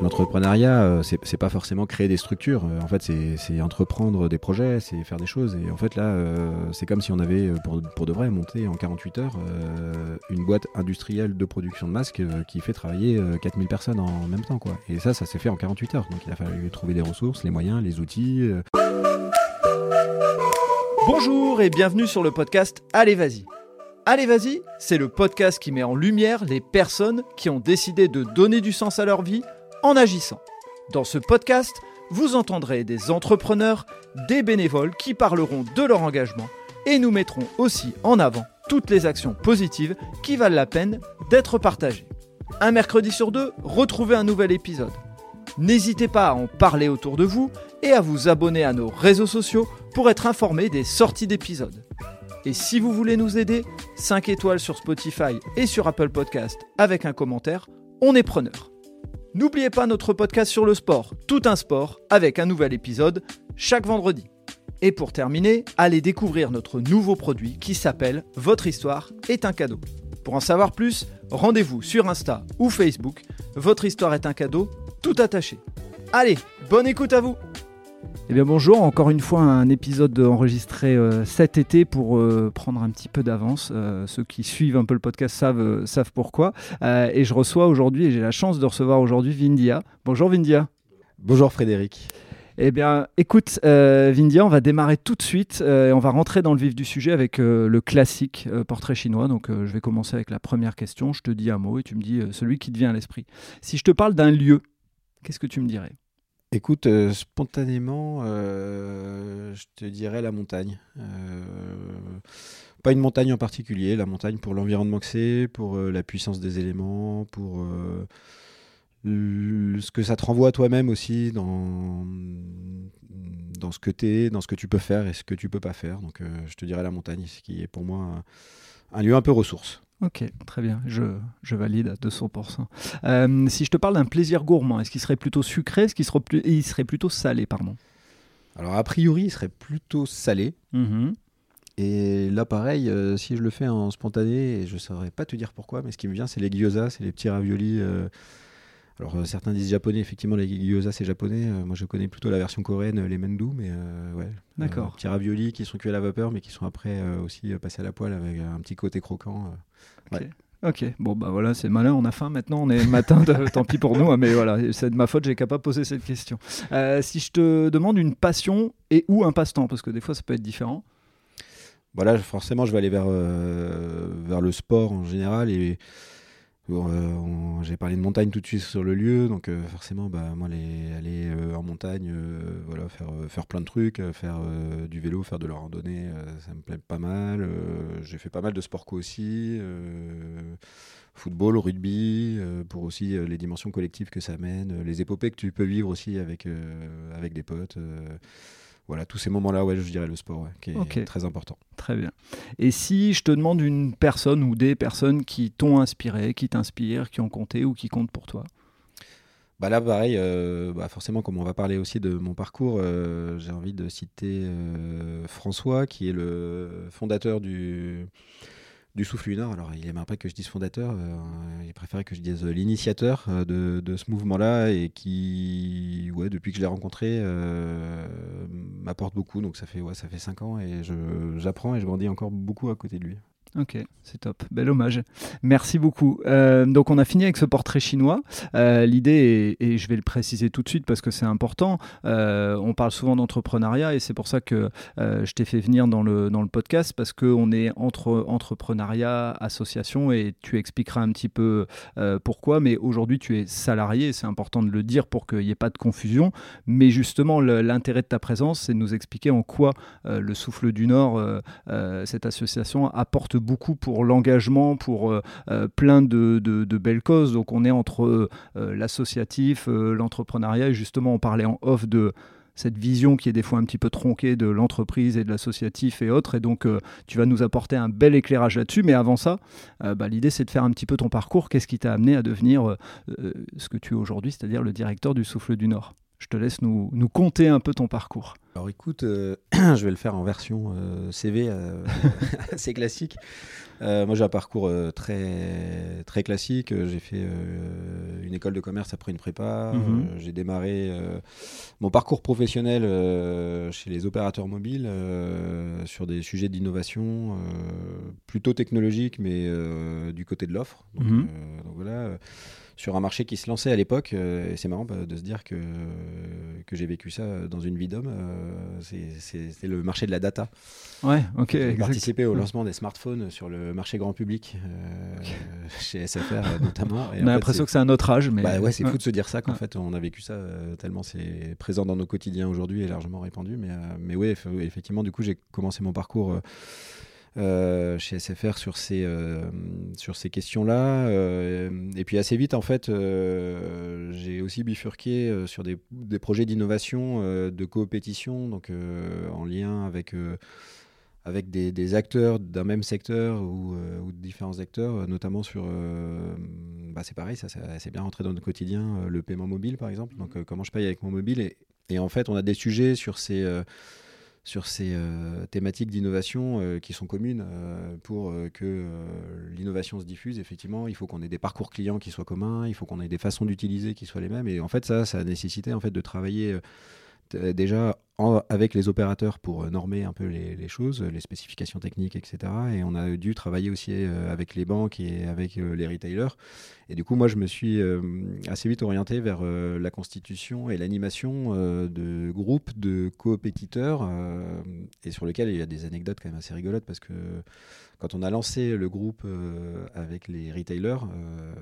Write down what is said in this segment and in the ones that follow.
L'entrepreneuriat, euh, c'est pas forcément créer des structures. Euh, En fait, c'est entreprendre des projets, c'est faire des choses. Et en fait, là, euh, c'est comme si on avait, pour, pour de vrai, monté en 48 heures une boîte industrielle de production de masques qui fait travailler euh, 4000 personnes en même temps. Quoi. Et ça, ça s'est fait en 48 heures. Donc, il a fallu trouver des ressources, les moyens, les outils. Bonjour et bienvenue sur le podcast Allez Vas-y. Allez Vas-y, c'est le podcast qui met en lumière les personnes qui ont décidé de donner du sens à leur vie en agissant. Dans ce podcast, vous entendrez des entrepreneurs, des bénévoles qui parleront de leur engagement et nous mettrons aussi en avant toutes les actions positives qui valent la peine d'être partagées. Un mercredi sur deux, retrouvez un nouvel épisode. N'hésitez pas à en parler autour de vous et à vous abonner à nos réseaux sociaux pour être informé des sorties d'épisodes. Et si vous voulez nous aider, 5 étoiles sur Spotify et sur Apple Podcast avec un commentaire, on est preneur. N'oubliez pas notre podcast sur le sport, tout un sport, avec un nouvel épisode chaque vendredi. Et pour terminer, allez découvrir notre nouveau produit qui s'appelle Votre histoire est un cadeau. Pour en savoir plus, rendez-vous sur Insta ou Facebook. Votre histoire est un cadeau, tout attaché. Allez, bonne écoute à vous eh bien bonjour, encore une fois un épisode enregistré euh, cet été pour euh, prendre un petit peu d'avance. Euh, ceux qui suivent un peu le podcast savent, savent pourquoi. Et je reçois aujourd'hui, et j'ai la chance de recevoir aujourd'hui Vindia. Bonjour Vindia. Bonjour Frédéric. Eh bien, écoute, euh, Vindia, on va démarrer tout de suite euh, et on va rentrer dans le vif du sujet avec euh, le classique portrait chinois. Donc, je vais commencer avec la première question. Je te dis un mot et tu me dis celui qui te vient à l'esprit. Si je te parle d'un lieu, qu'est-ce que tu me dirais? Écoute, euh, spontanément, euh, je te dirais la montagne. Euh, pas une montagne en particulier, la montagne pour l'environnement que c'est, pour la puissance des éléments, pour ce que ça te renvoie à toi-même aussi dans, ce que tu es, dans ce que tu peux faire et ce que tu peux pas faire. Donc je te dirais la montagne, ce qui est pour moi un lieu un peu ressource. Ok, très bien, je, je valide à 200%. Euh, si je te parle d'un plaisir gourmand, est-ce qu'il serait plutôt sucré, est-ce qu'il serait, plus- il serait plutôt salé, pardon? Alors a priori, il serait plutôt salé. Mhm. Et là, pareil, euh, si je le fais en spontané, et je saurais pas te dire pourquoi, mais ce qui me vient, c'est les gyoza, c'est les petits raviolis. euh, alors, euh, certains disent japonais, effectivement, les gyoza, c'est japonais. Euh, moi, je connais plutôt la version coréenne, les mendu, mais euh, ouais. D'accord. Euh, petits raviolis qui sont cuits à la vapeur, mais qui sont après euh, aussi euh, passés à la poêle avec un petit côté croquant. euh. Ouais. Ok, bon bah voilà, c'est malin, on a faim maintenant, on est matin, de- tant pis pour nous, hein, mais voilà, c'est de ma faute, j'ai qu'à pas poser cette question. Euh, si je te demande une passion et ou un passe-temps, parce que des fois ça peut être différent. Voilà, forcément, je vais aller vers, euh, vers le sport en général. Et euh, j'ai parlé de montagne tout de suite sur le lieu, donc euh, forcément, bah, moi, aller, euh, en montagne, euh, voilà, faire, euh, faire plein de trucs, euh, faire euh, du vélo, faire de la randonnée, euh, ça me plaît pas mal. Euh, j'ai fait pas mal de sport co aussi, euh, football, rugby, euh, pour aussi euh, les dimensions collectives que ça amène, euh, les épopées que tu peux vivre aussi avec, euh, avec des potes. Voilà, tous ces moments-là, ouais, je dirais le sport, ouais, qui est très important. Très bien. Et si je te demande une personne ou des personnes qui t'ont inspiré, qui t'inspirent, qui ont compté ou qui comptent pour toi? Bah là, pareil, euh, bah forcément, comme on va parler aussi de mon parcours, euh, j'ai envie de citer euh, François, qui est le fondateur du, du Souffle Lunar. Alors, il aimerait pas que je dise fondateur, euh, il préférait que je dise l'initiateur euh, de, ce mouvement-là et qui, ouais, depuis que je l'ai rencontré, euh, m'apporte beaucoup. Donc, ça fait, ouais, ça fait cinq ans et j'apprends et je grandis encore beaucoup à côté de lui. Ok, c'est top. Bel hommage. Merci beaucoup. Euh, donc, on a fini avec ce portrait chinois. Euh, L'idée, et je vais le préciser tout de suite parce que c'est important, euh, on parle souvent d'entrepreneuriat et c'est pour ça que je t'ai fait venir dans le, dans le podcast parce qu'on est entre entrepreneuriat, association et tu expliqueras un petit peu pourquoi. Mais aujourd'hui, tu es salarié, c'est important de le dire pour qu'il n'y ait pas de confusion. Mais justement, l'intérêt de ta présence, c'est de nous expliquer en quoi le Souffle du Nord, cette association, apporte beaucoup pour l'engagement, pour euh, euh, plein de, belles causes. Donc on est entre euh, l'associatif, l'entrepreneuriat, et justement on parlait en off de cette vision qui est des fois un petit peu tronquée de l'entreprise et de l'associatif et autres. Et donc, tu vas nous apporter un bel éclairage là-dessus. Mais avant ça, bah, l'idée, c'est de faire un petit peu ton parcours. Qu'est-ce qui t'a amené à devenir ce que tu es aujourd'hui, c'est-à-dire le directeur du Souffle du Nord? Je te laisse nous, nous un peu ton parcours. Alors écoute, euh, je vais le faire en version euh, CV euh, assez classique. Moi j'ai un parcours très, très classique. J'ai fait une école de commerce après une prépa. Mhm. J'ai démarré mon parcours professionnel chez les opérateurs mobiles sur des sujets d'innovation plutôt technologiques, mais du côté de l'offre. Donc, Mhm. donc voilà, sur un marché qui se lançait à l'époque. euh, et c'est marrant bah, de se dire que, que j'ai vécu ça dans une vie d'homme. euh, c'est le marché de la data. Ouais, ok. J'ai participé au Ouais. lancement des smartphones sur le marché grand public, euh, chez SFR euh, notamment. Et On a l'impression que c'est un autre âge, mais. bah ouais, c'est Ouais. fou de se dire ça qu'en Ouais. fait on a vécu ça euh, tellement c'est présent dans nos quotidiens aujourd'hui et largement répandu. Mais, euh, mais oui, eff- effectivement, du coup, j'ai commencé mon parcours euh, chez SFR sur ces, euh, sur ces questions-là. euh, et puis assez vite, en fait, j'ai aussi bifurqué sur des, des projets d'innovation, de coopétition, donc en lien avec. avec des, des acteurs d'un même secteur ou, euh, ou de différents acteurs, notamment sur. euh, bah c'est pareil, ça, ça c'est bien rentré dans notre quotidien, euh, le paiement mobile par exemple. Donc, euh, comment je paye avec mon mobile. Et, et en fait, on a des sujets sur ces. Sur ces euh, thématiques d'innovation euh, qui sont communes euh, pour que l'innovation se diffuse. Effectivement, il faut qu'on ait des parcours clients qui soient communs, il faut qu'on ait des façons d'utiliser qui soient les mêmes. Et en fait, ça, ça a nécessité de travailler déjà en- avec les opérateurs pour euh, normer un peu les, les choses, les spécifications techniques, etc. Et on a dû travailler aussi euh, avec les banques et avec euh, les retailers. Et du coup, moi, je me suis euh, assez vite orienté vers euh, la constitution et l'animation euh, de groupes de coopétiteurs euh, et sur lesquels il y a des anecdotes quand même assez rigolotes parce que quand on a lancé le groupe euh, avec les retailers, euh,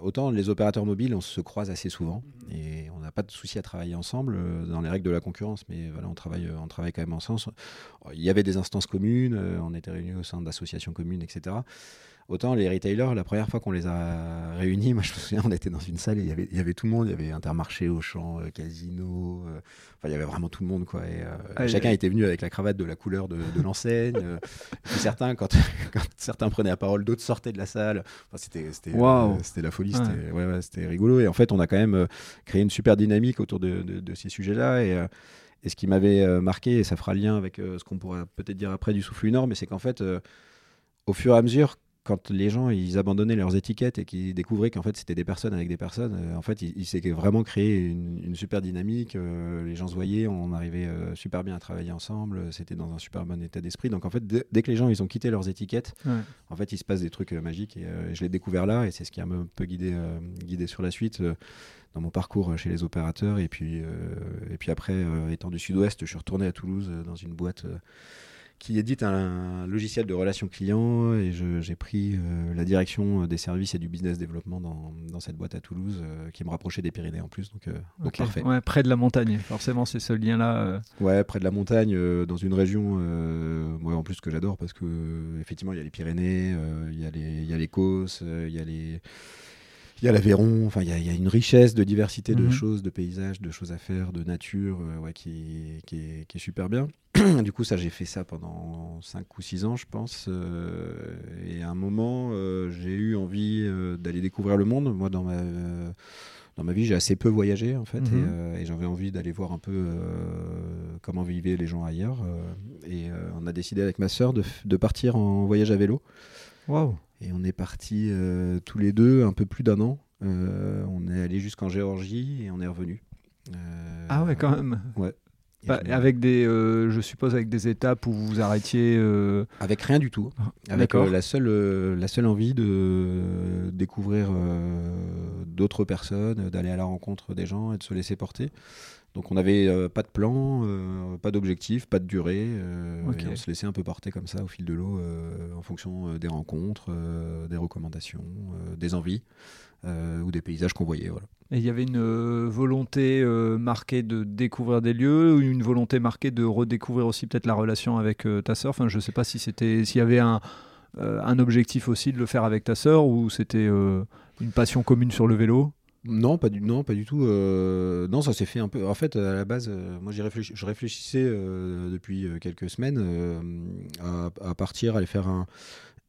autant les opérateurs mobiles, on se croise assez souvent et on n'a pas de souci à travailler ensemble euh, dans les règles de la concurrence, mais voilà, on travaille, on travaille quand même ensemble. Il y avait des instances communes, on était réunis au sein d'associations communes, etc. Autant les retailers, la première fois qu'on les a réunis, moi je me souviens, on était dans une salle et il y avait, il y avait tout le monde, il y avait Intermarché, Auchan, euh, Casino, euh, enfin il y avait vraiment tout le monde quoi. Et, euh, Ah, chacun était venu avec la cravate de la couleur de, de l'enseigne. euh, certains, quand, quand certains prenaient la parole, d'autres sortaient de la salle. Enfin, c'était, c'était, la folie, c'était, ouais, ouais, c'était rigolo. Et en fait, on a quand même créé une super dynamique autour de, de- de ces sujets-là. Et, et ce qui m'avait marqué, et ça fera lien avec ce qu'on pourra peut-être dire après du souffle nord, mais c'est qu'en fait, au fur et à mesure, quand les gens ils abandonnaient leurs étiquettes et qu'ils découvraient qu'en fait c'était des personnes avec des personnes, euh, en fait il, il s'est vraiment créé une, une super dynamique. euh, les gens se voyaient, on arrivait euh, super bien à travailler ensemble, c'était dans un super bon état d'esprit. Donc en fait, dès, que les gens ils ont quitté leurs étiquettes, Ouais. en fait il se passe des trucs magiques et je l'ai découvert là et c'est ce qui a un peu guidé, guidé sur la suite. dans mon parcours chez les opérateurs et puis, et puis après étant du sud-ouest je suis retourné à Toulouse dans une boîte qui édite un, logiciel de relations clients et j'ai pris euh, la direction des services et du business développement dans, dans cette boîte à Toulouse euh, qui me rapprochait des Pyrénées en plus. Donc, euh, parfait. Ouais, près de la montagne, forcément, c'est ce lien-là. euh, Ouais, près de la montagne, euh, dans une région, euh, moi en plus que j'adore parce que euh, effectivement il y a les Pyrénées, euh, il y a les, il y a les Causses, euh, il y a les, il y a l'Aveyron. Enfin, il y, a- il y a une richesse de diversité de Mhm. choses, de paysages, de choses à faire, de nature, euh, ouais, qui, qui, est, qui est super bien. du coup, ça, j'ai fait ça pendant 5 ou 6 ans, je pense. euh, et à un moment, euh, j'ai eu envie d'aller découvrir le monde. Moi, dans ma dans ma vie, j'ai assez peu voyagé en fait, Mhm. et, et j'avais envie d'aller voir un peu comment vivaient les gens ailleurs. et on a décidé avec ma sœur de, de partir en voyage à vélo. Waouh. Et on est partis euh, tous les deux un peu plus d'un an. Euh, on est allé jusqu'en Géorgie et on est revenu. Euh, Ah ouais, quand même. et Bah, avec des, je suppose avec des étapes où vous vous arrêtiez. Avec rien du tout. Avec D'accord. euh, la, seule, la seule envie de découvrir d'autres personnes, d'aller à la rencontre des gens et de se laisser porter. Donc on n'avait euh, pas de plan, euh, pas d'objectif, pas de durée. euh, et on se laissait un peu porter comme ça au fil de l'eau en fonction des rencontres, des recommandations, des envies ou des paysages qu'on voyait. Voilà. Et il y avait une volonté marquée de découvrir des lieux, ou une volonté marquée de redécouvrir aussi peut-être la relation avec ta sœur? Enfin, je ne sais pas si c'était, s'il y avait un, un objectif aussi de le faire avec ta sœur, ou c'était une passion commune sur le vélo? Non, pas du, non, pas du tout. euh, non, ça s'est fait un peu. En fait, à la base, euh, moi, je réfléchissais euh, depuis quelques semaines à, à partir, aller faire un-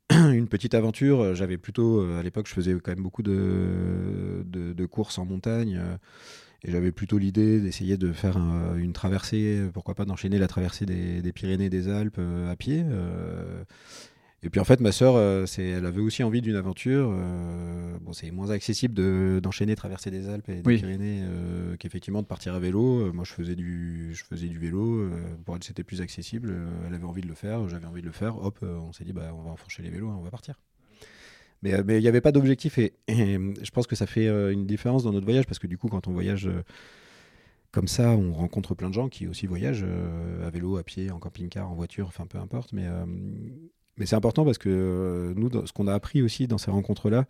une petite aventure. J'avais plutôt, à l'époque, je faisais quand même beaucoup de, courses en montagne. et j'avais plutôt l'idée d'essayer de faire un- une traversée, pourquoi pas d'enchaîner la traversée des, Pyrénées des Alpes à pied. Et puis en fait, ma sœur, euh, c'est, elle avait aussi envie d'une aventure. Euh, bon, c'est moins accessible de, d'enchaîner, traverser des Alpes et des Oui. Pyrénées euh, qu'effectivement de partir à vélo. Moi, je faisais du, je faisais du vélo. euh, pour elle, c'était plus accessible. Elle avait envie de le faire, j'avais envie de le faire. Hop, on s'est dit, bah, on va enfourcher les vélos, on va partir. Mais mais il n'y avait pas d'objectif et, et, je pense que ça fait une différence dans notre voyage parce que du coup, quand on voyage comme ça, on rencontre plein de gens qui aussi voyagent euh, à vélo, à pied, en camping-car, en voiture, enfin peu importe. Mais, euh, mais c'est important parce que euh, nous, dans- ce qu'on a appris aussi dans ces rencontres-là,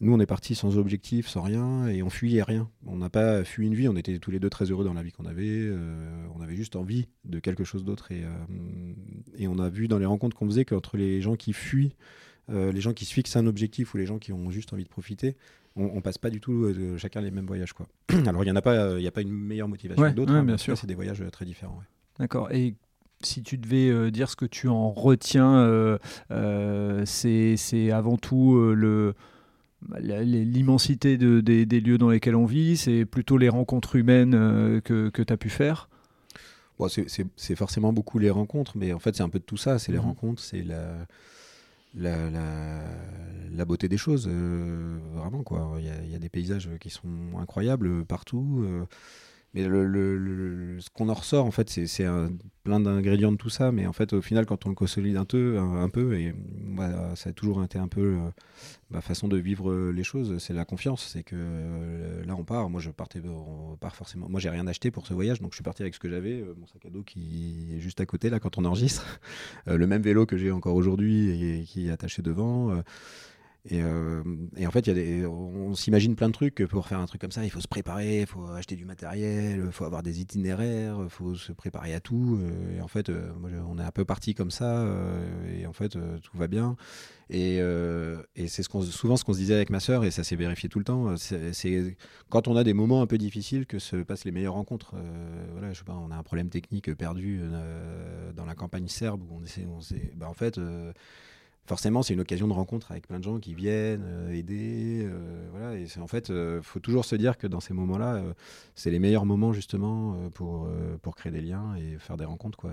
nous, on est partis sans objectif, sans rien, et on fuyait rien. On n'a pas fui une vie, on était tous les deux très heureux dans la vie qu'on avait. euh, on avait juste envie de quelque chose d'autre. Et, euh, et on a vu dans les rencontres qu'on faisait qu'entre les gens qui fuient, euh, les gens qui se fixent un objectif ou les gens qui ont juste envie de profiter, on, on passe pas du tout chacun les mêmes voyages. Quoi. Alors, il n'y en a pas, y a pas une meilleure motivation Ouais, que d'autres. ouais, hein, bien sûr. C'est des voyages très différents. ouais. D'accord. Et si tu devais euh, dire ce que tu en retiens, euh, euh, c'est avant tout euh, le les- l'immensité de- des, des lieux dans lesquels on vit, c'est plutôt les rencontres humaines que, que tu as pu faire? Bon, c'est- forcément beaucoup les rencontres, mais en fait, c'est un peu de tout ça. C'est les Mhm. rencontres, c'est la, la, la, la beauté des choses, euh, vraiment. quoi. Il y, a, il y a des paysages qui sont incroyables partout. euh, mais le, ce qu'on en ressort, en fait, c'est- plein d'ingrédients de tout ça. Mais en fait, au final, quand on le consolide un peu, un, peu et ça a toujours été un peu euh, ma façon de vivre euh, les choses, c'est la confiance. C'est que euh, là, on part. Moi, je partais, forcément. Moi, j'ai rien acheté pour ce voyage, donc je suis parti avec ce que j'avais, mon sac à dos qui est juste à côté là quand on enregistre, le même vélo que j'ai encore aujourd'hui et qui est attaché devant. Euh, et, en fait, on s'imagine plein de trucs pour faire un truc comme ça. Il faut se préparer, il faut acheter du matériel, il faut avoir des itinéraires, il faut se préparer à tout. euh, et en fait, euh, on est un peu parti comme ça. et en fait, tout va bien. Et, c'est souvent ce qu'on se disait avec ma sœur, et ça s'est vérifié tout le temps. C'est, quand on a des moments un peu difficiles que se passent les meilleures rencontres. Euh, voilà, sais pas, on a un problème technique perdu dans la campagne serbe où on essaie, on sait, bah, en fait. Euh, forcément, c'est une occasion de rencontre avec plein de gens qui viennent euh, aider. euh, voilà, et en fait, il faut toujours se dire que dans ces moments-là, euh, c'est les meilleurs moments justement euh, pour, euh, pour créer des liens et faire des rencontres. Quoi,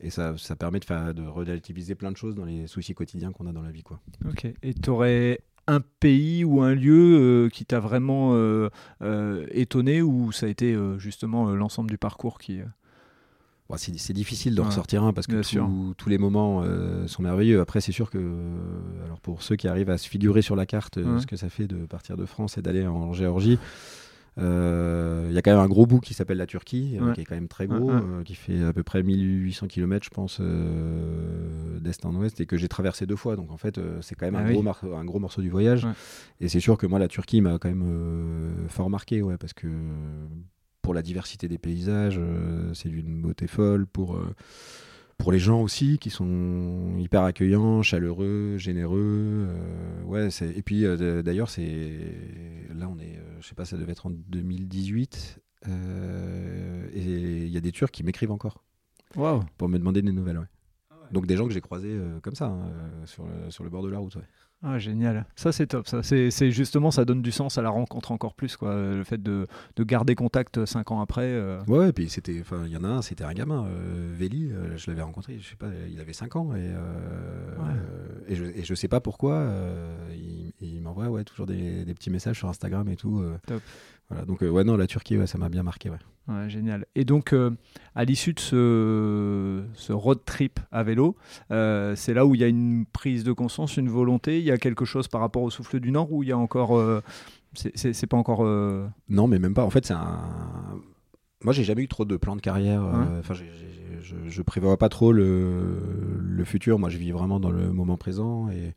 et ça, ça permet de, faire, de relativiser plein de choses dans les soucis quotidiens qu'on a dans la vie. Quoi. Ok. Et tu aurais un pays ou un lieu euh, qui t'a vraiment euh, euh, étonné ou ça a été euh, justement euh, l'ensemble du parcours qui. Bon, c'est, difficile d'en Ouais, ressortir un parce que tout- tous les moments euh, sont merveilleux. Après, c'est sûr que euh, alors pour ceux qui arrivent à se figurer sur la carte euh, Ouais. ce que ça fait de partir de France et d'aller en Géorgie, euh, il y a quand même un gros bout qui s'appelle la Turquie, euh, qui est quand même très gros, Ouais, ouais. euh, qui fait à peu près 1800 km, je pense, d'est en ouest, et que j'ai traversé deux fois. Donc en fait, c'est quand même Ah un, oui. gros mar- un gros morceau du voyage. Et c'est sûr que moi, la Turquie m'a quand même fort marqué, ouais, parce que pour la diversité des paysages, euh, c'est d'une beauté folle. Pour, euh, pour les gens aussi, qui sont hyper accueillants, chaleureux, généreux. euh, ouais, c'est- et puis euh, d'ailleurs, c'est là, on est, euh, je sais pas, ça devait être en 2018. euh, et il y a des Turcs qui m'écrivent encore Waouh. pour me demander des nouvelles. ouais. Donc des gens que j'ai croisés euh, comme ça, hein, sur, le, sur le bord de la route. ouais. Ah, génial. Ça, c'est top. Ça, c'est justement, ça donne du sens à la rencontre encore plus, quoi. Le fait de, de garder contact cinq ans après. euh, Ouais, ouais, puis c'était, enfin, il y en a un, c'était un gamin, euh, Véli, euh, je l'avais rencontré, je sais pas, il avait 5 ans et, euh, Ouais. euh, et, je, et je sais pas pourquoi, euh, il, il m'envoie ouais, toujours des, des petits messages sur Instagram et tout. euh, Top. Voilà, donc euh, ouais, non, la Turquie, ouais, ça m'a bien marqué, ouais. Ouais, génial. Et donc, euh, à l'issue de ce, ce road trip à vélo, euh, c'est là où il y a une prise de conscience, une volonté. Il y a quelque chose par rapport au souffle du Nord où il y a encore. euh, c'est- pas encore. Non, mais même pas. En fait, c'est un. Moi, j'ai jamais eu trop de plans de carrière. Ouais. Enfin, je, je prévois pas trop le, le futur. Moi, je vis vraiment dans le moment présent. Et,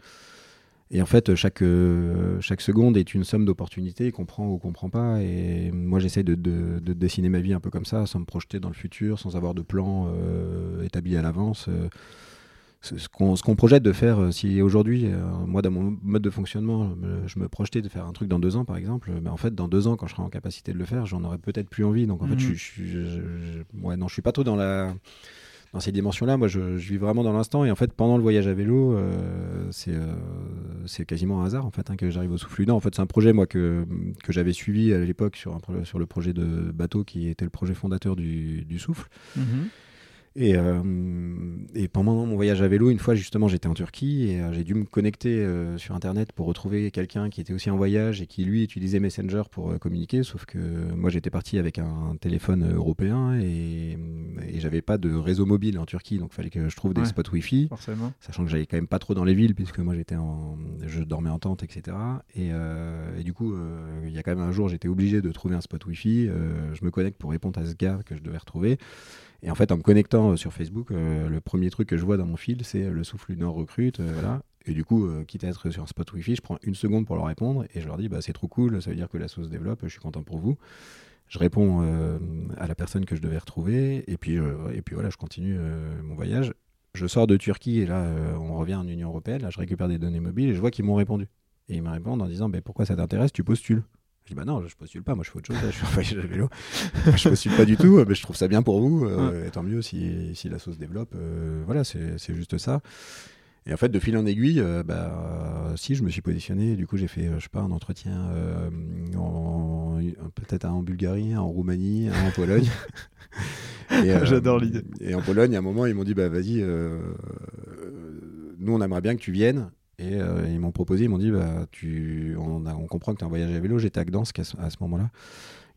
et en fait, chaque, euh, chaque seconde est une somme d'opportunités qu'on prend ou qu'on prend pas. Et moi, j'essaie de, de- de dessiner ma vie un peu comme ça, sans me projeter dans le futur, sans avoir de plan euh, établi à l'avance. Euh, ce qu'on projette de faire, si aujourd'hui, moi dans mon mode de fonctionnement, je me, je me projetais de faire un truc dans deux ans par exemple, mais en fait dans deux ans quand je serai en capacité de le faire, j'en aurais peut-être plus envie. Donc en fait, Mhm. je, je, je- je- ouais, non, je suis pas trop dans la dans ces dimensions-là. Moi, je, je vis vraiment dans l'instant. Et en fait, pendant le voyage à vélo, euh, c'est euh, quasiment un hasard en fait hein, que j'arrive au souffle En fait, c'est un projet moi que que j'avais suivi à l'époque sur un sur le projet de bateau qui était le projet fondateur du, du souffle. mhm. Et, euh, et, pendant mon voyage à vélo, une fois justement, j'étais en Turquie et euh, j'ai dû me connecter euh, sur Internet pour retrouver quelqu'un qui était aussi en voyage et qui lui utilisait Messenger pour communiquer. Sauf que moi, j'étais parti avec un, téléphone européen et, et j'avais pas de réseau mobile en Turquie, donc il fallait que je trouve des spots Wi-Fi. Forcément. Sachant que j'allais quand même pas trop dans les villes puisque moi j'étais en, je dormais en tente, etc. Et, et du coup, il y a quand même un jour, j'étais obligé de trouver un spot Wi-Fi. je me connecte pour répondre à ce gars que je devais retrouver. Et en fait, en me connectant euh, sur Facebook, euh, le premier truc que je vois dans mon fil, c'est euh, le souffle Nord recrute. Et du coup, quitte à être sur un spot Wi-Fi, je prends une seconde pour leur répondre et je leur dis bah, c'est trop cool, ça veut dire que la sauce développe, je suis content pour vous. Je réponds à la personne que je devais retrouver et puis, et puis voilà, je continue mon voyage. Je sors de Turquie et là, on revient en Union Européenne. Là, je récupère des données mobiles et je vois qu'ils m'ont répondu. Et ils me répondent en disant bah, pourquoi ça t'intéresse, tu postules. Je dis bah non, je postule pas, moi je fais autre chose, je suis en voyage à vélo. je postule pas du tout, mais je trouve ça bien pour vous, euh, et tant mieux si, si, la sauce développe. Euh, voilà, c'est juste ça. Et en fait, de fil en aiguille, euh, bah, si je me suis positionné, du coup j'ai fait, je sais pas, un entretien peut-être en Bulgarie, en Roumanie, en Pologne. J'adore l'idée. Et en Pologne, à un moment, ils m'ont dit bah vas-y, nous on aimerait bien que tu viennes. Et euh, ils m'ont proposé, ils m'ont dit bah, on, comprend que tu es en voyage à vélo. J'étais à Gdansk à ce, moment-là.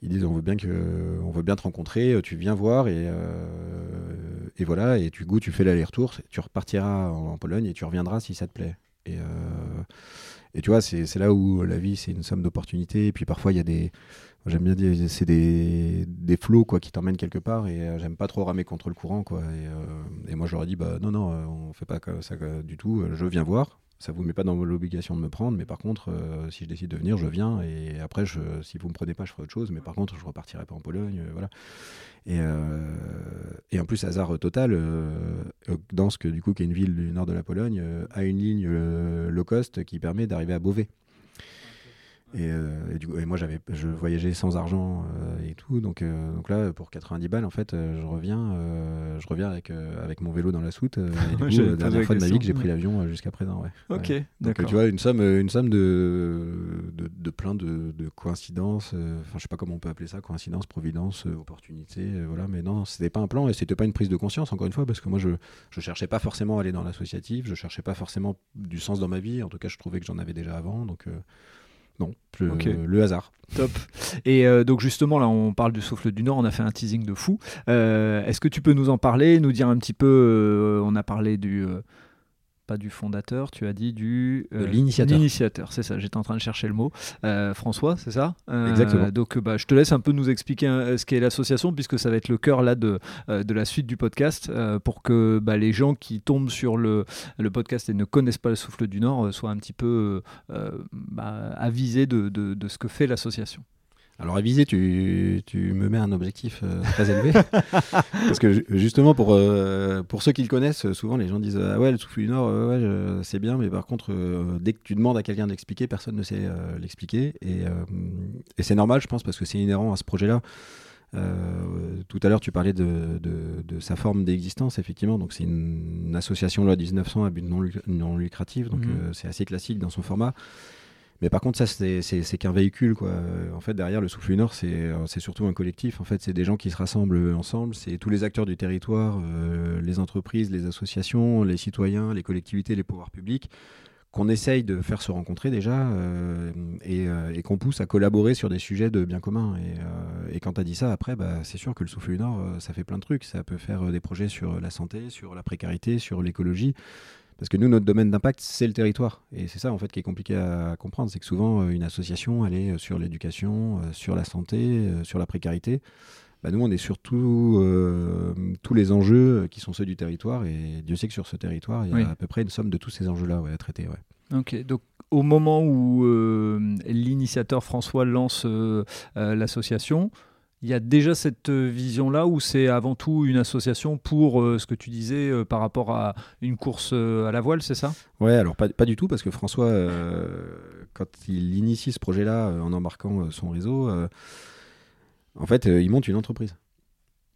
Ils disent on veut bien que on veut bien te rencontrer, tu viens voir et, euh, et voilà et tu goûtes, tu fais l'aller-retour, tu repartiras en, Pologne et tu reviendras si ça te plaît. Et, euh, tu vois c'est là où la vie c'est une somme d'opportunités et puis parfois il y a des j'aime bien dire c'est des, flots quoi qui t'emmènent quelque part et j'aime pas trop ramer contre le courant quoi et, et moi j'aurais dit bah non non on fait pas ça du tout je viens voir ça vous met pas dans l'obligation de me prendre, mais par contre, euh, si je décide de venir, je viens. Et après, si vous me prenez pas, je ferai autre chose. Mais par contre, je repartirai pas en Pologne, euh, voilà. Et, euh, et, en plus, hasard total, Gdansk, du coup, qui est une ville du nord de la Pologne, a une ligne low cost qui permet d'arriver à Beauvais. Euh, et, du coup, et moi, j'avais, je voyageais sans argent euh, et tout. Donc, euh, donc là, pour 90 balles, en fait, je reviens, je reviens avec, avec mon vélo dans la soute. et du coup, la dernière fois de ma vie que j'ai pris l'avion jusqu'à présent. Ouais. Ok, Donc, tu vois, une somme, une somme de, de, de plein de, de coïncidences. Enfin, je sais pas comment on peut appeler ça, coïncidence, providence, opportunité. voilà, mais non, c'était pas un plan et c'était pas une prise de conscience, encore une fois, parce que moi, je, je cherchais pas forcément à aller dans l'associatif, je cherchais pas forcément du sens dans ma vie. En tout cas, je trouvais que j'en avais déjà avant. Donc, non, le hasard. Top. Et euh, donc justement, là, on parle du souffle du Nord, on a fait un teasing de fou. Euh, est-ce que tu peux nous en parler, nous dire un petit peu, euh, on a parlé du pas du fondateur, tu as dit du euh, l'initiateur. L'initiateur, c'est ça. J'étais en train de chercher le mot. Euh, François, c'est ça? Euh, Exactement. Donc, bah, je te laisse un peu nous expliquer ce qu'est l'association, puisque ça va être le cœur là de, de la suite du podcast, pour que bah, les gens qui tombent sur le, le, podcast et ne connaissent pas le Souffle du Nord soient un petit peu bah, avisés de, de, de ce que fait l'association. Alors à viser, tu, tu, me mets un objectif euh, très élevé. Parce que justement, pour, euh, pour ceux qui le connaissent, souvent les gens disent Ah ouais, le souffle du Nord, ouais, c'est bien, mais par contre, euh, dès que tu demandes à quelqu'un d'expliquer, personne ne sait l'expliquer. Et, et c'est normal, je pense, parce que c'est inhérent à ce projet-là. tout à l'heure, tu parlais de, de, de sa forme d'existence, effectivement. Donc, c'est une, association loi 1900 à but non, non lucratif. Donc, mmh. c'est assez classique dans son format. Mais par contre, ça, c'est qu'un véhicule. Quoi. En fait, derrière le Souffle Nord, euh, c'est surtout un collectif. En fait, c'est des gens qui se rassemblent ensemble. C'est tous les acteurs du territoire, euh, les entreprises, les associations, les citoyens, les collectivités, les pouvoirs publics, qu'on essaye de faire se rencontrer déjà euh, et, qu'on pousse à collaborer sur des sujets de bien commun. Et, quand tu as dit ça, après, bah, c'est sûr que le Souffle Nord, ça fait plein de trucs. Ça peut faire des projets sur la santé, sur la précarité, sur l'écologie. Parce que nous, notre domaine d'impact, c'est le territoire. Et c'est ça, en fait, qui est compliqué à comprendre. C'est que souvent, euh, une association, elle est euh, sur l'éducation, euh, sur la santé, sur la précarité. Bah, nous, on est sur tous les enjeux qui sont ceux du territoire. Et Dieu sait que sur ce territoire, il y a à peu près une somme de tous ces enjeux-là à traiter. Ok, donc au moment où l'initiateur François lance l'association, il y a déjà cette euh, vision-là où c'est avant tout une association pour euh, ce que tu disais euh, par rapport à une course à la voile, c'est ça? Ouais, alors pas, pas, du tout, parce que François, quand il initie ce projet-là en embarquant son réseau, en fait, il monte une entreprise.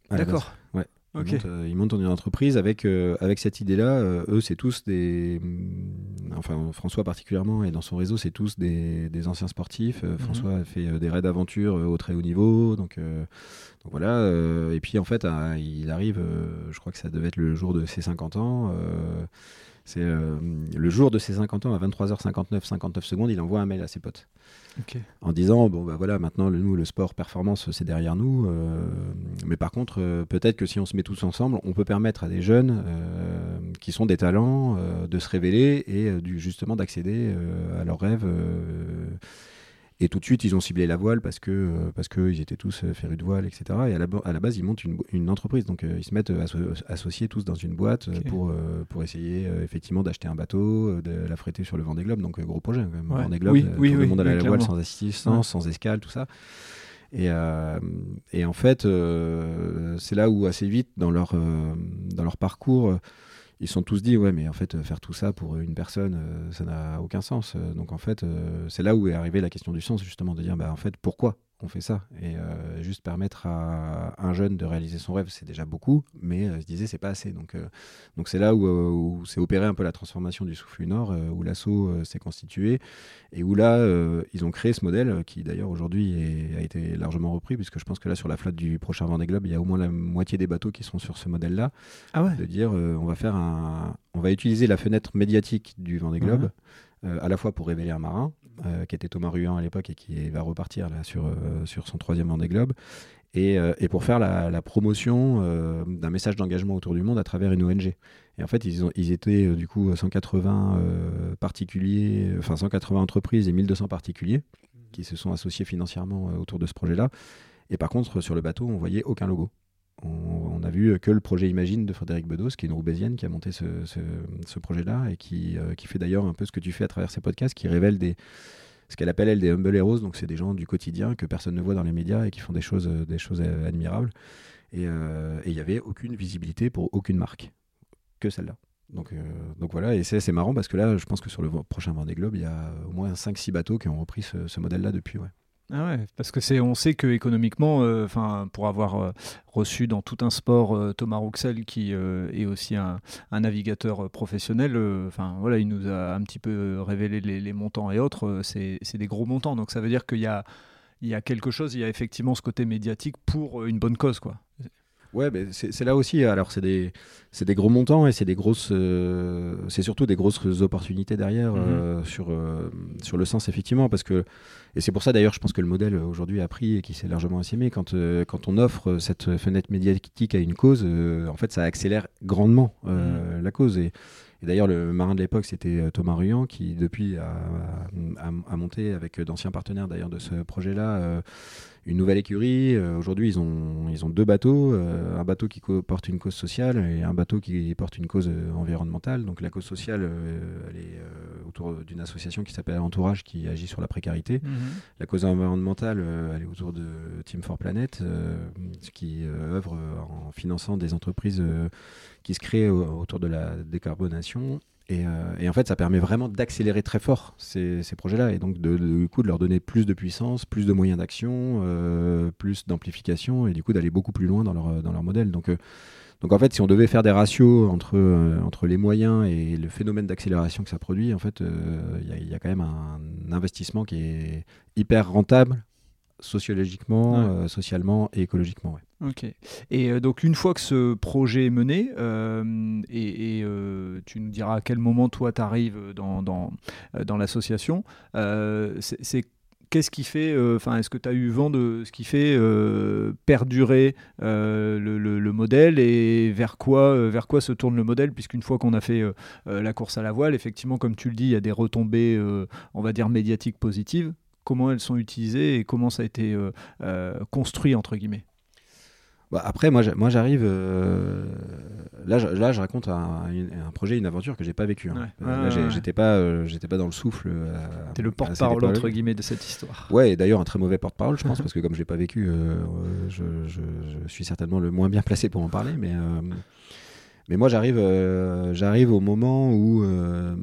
D'accord. Ouais. Ils, montent, dans une entreprise avec, avec cette idée-là. eux, c'est tous des. Mm, enfin, François particulièrement, et dans son réseau, c'est tous des, des, anciens sportifs. Mhm. François a fait des raids d'aventure au très haut niveau. Donc, donc voilà. et puis, en fait, il arrive, je crois que ça devait être le jour de ses 50 ans. C'est euh, le jour de ses 50 ans, à 23h59, 59 secondes, il envoie un mail à ses potes. En disant, bon, bah voilà, maintenant, le, nous, le sport performance, c'est derrière nous. Euh, mais par contre, euh, peut-être que si on se met tous ensemble, on peut permettre à des jeunes qui sont des talents de se révéler et du, justement d'accéder à leurs rêves et tout de suite, ils ont ciblé la voile parce que euh, parce qu'ils étaient tous euh, férus de voile, etc. Et à la, à la base, ils montent une, une entreprise. Donc, euh, ils se mettent associés tous dans une boîte pour, pour essayer effectivement d'acheter un bateau, de l'affréter sur le Vendée Globe. Donc, gros projet. Quand même. Vendée Globe, tout le monde allait à la voile sans assistance, sans escale, tout ça. Et, et en fait, c'est là où assez vite dans leur, dans leur parcours, ils sont tous dit ouais mais en fait faire tout ça pour une personne euh, ça n'a aucun sens. Donc en fait euh, c'est là où est arrivée la question du sens justement de dire bah en fait pourquoi? On fait ça. Et euh, juste permettre à un jeune de réaliser son rêve, c'est déjà beaucoup, mais euh, je disais, c'est pas assez. Donc, euh, donc c'est là où, où s'est opéré un peu la transformation du souffle nord, où l'assaut s'est constitué, et où là, ils ont créé ce modèle qui d'ailleurs aujourd'hui a été largement repris, puisque je pense que là, sur la flotte du prochain Vendée Globe, il y a au moins la moitié des bateaux qui sont sur ce modèle-là. Ah ouais. De dire, on va faire un, on va utiliser la fenêtre médiatique du Vendée Globe. à la fois pour révéler un marin, euh, qui était Thomas Ruan à l'époque et qui va repartir euh, sur son troisième Vendée Globe, et, euh, et pour faire la, promotion d'un message d'engagement autour du monde à travers une ONG. Et en fait, ils, ils étaient du coup 180 particuliers, enfin 180 entreprises et 1200 particuliers qui se sont associés financièrement autour de ce projet-là. Et par contre, sur le bateau, on voyait aucun logo on, a vu que le projet Imagine de Frédéric Bedos, qui est une roubaisienne, qui a monté ce, projet-là et euh, qui, fait d'ailleurs un peu ce que tu fais à travers ces podcasts, qui révèle ce qu'elle appelle elle des humble heroes, donc c'est des gens du quotidien que personne ne voit dans les médias et qui font des choses, des choses admirables. Et euh, il n'y avait aucune visibilité pour aucune marque, que celle-là. Donc, euh, donc voilà, et c'est marrant parce que là, je pense que sur le prochain Vendée Globe, il y a au moins 5-6 bateaux qui ont repris ce, ce modèle-là depuis. Ouais. Ah ouais, parce que c'est, on sait que économiquement, euh, enfin, pour avoir euh, reçu dans tout un sport euh, Thomas Rouxel, qui est aussi un, navigateur professionnel, enfin voilà, il nous a un petit peu révélé les, montants et autres. c'est, des gros montants, donc ça veut dire qu'il y a, il y a quelque chose, il y a effectivement ce côté médiatique pour une bonne cause, quoi. Ouais, mais c'est là aussi. Alors, c'est des, des, gros montants et c'est des grosses. Euh, c'est surtout des grosses opportunités derrière mhm. euh, sur, euh, sur le sens, effectivement. Parce que, et c'est pour ça d'ailleurs, je pense que le modèle aujourd'hui a pris et qui s'est largement assimé. Quand, quand on offre cette fenêtre médiatique à une cause, en fait, ça accélère grandement mhm. la cause. Et, et d'ailleurs, le marin de l'époque, c'était Thomas Ruyant, qui depuis a, a, a monté avec d'anciens partenaires d'ailleurs de ce projet-là une nouvelle écurie. Euh, aujourd'hui, ils ont, ils ont deux bateaux, euh, un bateau qui porte une cause sociale et un bateau qui porte une cause euh, environnementale. Donc la cause sociale, elle est autour d'une association qui s'appelle Entourage, qui agit sur la précarité. Mhm. La cause environnementale, elle est autour de Team for Planet, qui œuvre en finançant des entreprises qui se créent autour de la décarbonation. Euh, et, en fait, ça permet vraiment d'accélérer très fort ces, projets-là et donc de, de, coup, de leur donner plus de puissance, plus de moyens d'action, euh, plus d'amplification et du coup d'aller beaucoup plus loin dans leur, modèle. Donc, euh, donc en fait, si on devait faire des ratios entre, entre les moyens et le phénomène d'accélération que ça produit, en fait, il y, a quand même un investissement qui est hyper rentable sociologiquement, euh, socialement et écologiquement. Ok. Et euh, donc une fois que ce projet est mené, euh, et, tu nous diras à quel moment toi tu arrives dans, dans, dans l'association, c'est qu'est-ce qui fait, enfin, est-ce que tu as eu vent de ce qui fait perdurer le, le, modèle et vers quoi, vers quoi se tourne le modèle? Puisqu'une fois qu'on a fait la course à la voile, effectivement, comme tu le dis, il y a des retombées, on va dire, médiatiques positives comment elles sont utilisées et comment ça a été euh, euh, construit, entre guillemets. Bah après, moi, moi j'arrive. Euh, là, je, là, je raconte un, projet, une aventure que j'ai pas vécu. Hein. j'étais pas, j'étais pas dans le souffle. T'es le porte-parole entre guillemets de cette histoire. Ouais, et d'ailleurs un très mauvais porte-parole, je pense, parce que comme je l'ai pas vécu, je, je, suis certainement le moins bien placé pour en parler. Mais Mais moi, j'arrive, euh, j'arrive au moment où, euh,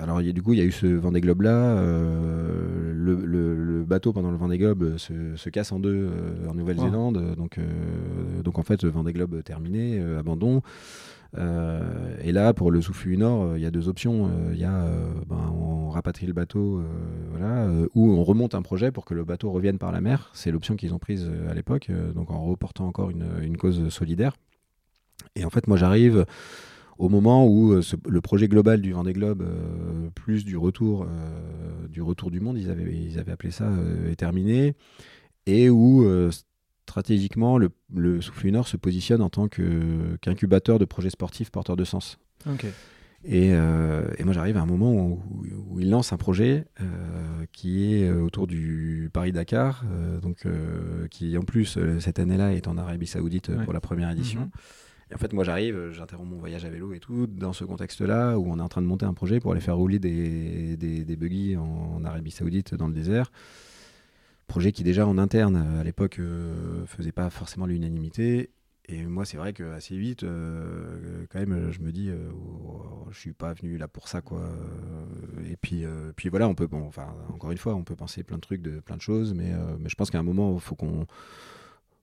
alors y a, du coup, il y a eu ce Vendée Globe là. Euh, le, le, bateau pendant le Vendée Globe se, se casse en deux en Nouvelle-Zélande. Donc, donc en fait, Vendée Globe terminé, abandon. et là, pour le Soufflu Nord, il y a deux options. Il y a, ben, on rapatrie le bateau, voilà, ou on remonte un projet pour que le bateau revienne par la mer. C'est l'option qu'ils ont prise à l'époque, donc en reportant encore une, une cause solidaire. Et en fait, moi, j'arrive au moment où euh, le projet global du Vendée Globe, euh, plus du retour, euh, du retour du monde, ils avaient, ils avaient appelé ça, est terminé, et où stratégiquement le, le Souffle Nord se positionne en tant qu'incubateur de projets sportifs porteurs de sens. Et, et, moi j'arrive à un moment où, où, il lance un projet qui est autour du Paris-Dakar, donc qui en plus cette année-là est en Arabie Saoudite pour la première édition. Mhm. En fait, moi, j'arrive, euh, j'interromps mon voyage à vélo et tout, dans ce contexte-là, où on est en train de monter un projet pour aller faire rouler des, des, en, Arabie Saoudite dans le désert. Projet qui, déjà en interne, à l'époque, euh, faisait pas forcément l'unanimité. Et moi, c'est vrai que assez vite, euh, quand même, je me dis, oh, je suis pas venu là pour ça, quoi. Et puis, puis voilà, on peut, bon, enfin, encore une fois, on peut penser plein de trucs, de plein de choses, mais, mais je pense qu'à un moment, il faut qu'on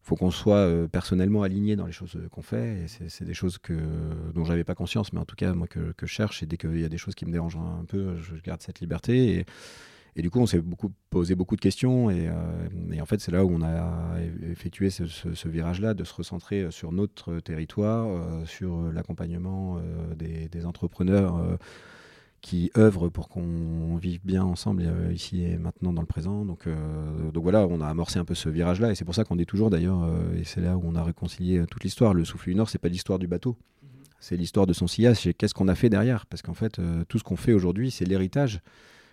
faut qu'on soit euh, personnellement aligné dans les choses euh, qu'on fait. C'est des choses que, dont j'avais pas conscience, mais en tout cas, moi, que, je cherche. Et dès qu'il y a des choses qui me dérangent un peu, je garde cette liberté. Et, du coup, on s'est beaucoup, posé beaucoup de questions. Et, euh, en fait, c'est là où on a effectué ce, virage-là, de se recentrer sur notre territoire, sur l'accompagnement des, entrepreneurs qui œuvrent pour qu'on vive bien ensemble euh, ici et maintenant dans le présent. Donc, euh, donc voilà, on a amorcé un peu ce virage-là et c'est pour ça qu'on dit toujours d'ailleurs, euh, et c'est là où on a réconcilié toute l'histoire. Le souffle du Nord, c'est pas l'histoire du bateau, mhm. c'est l'histoire de son sillage et qu'est-ce qu'on a fait derrière. Parce qu'en fait, tout ce qu'on fait aujourd'hui, c'est l'héritage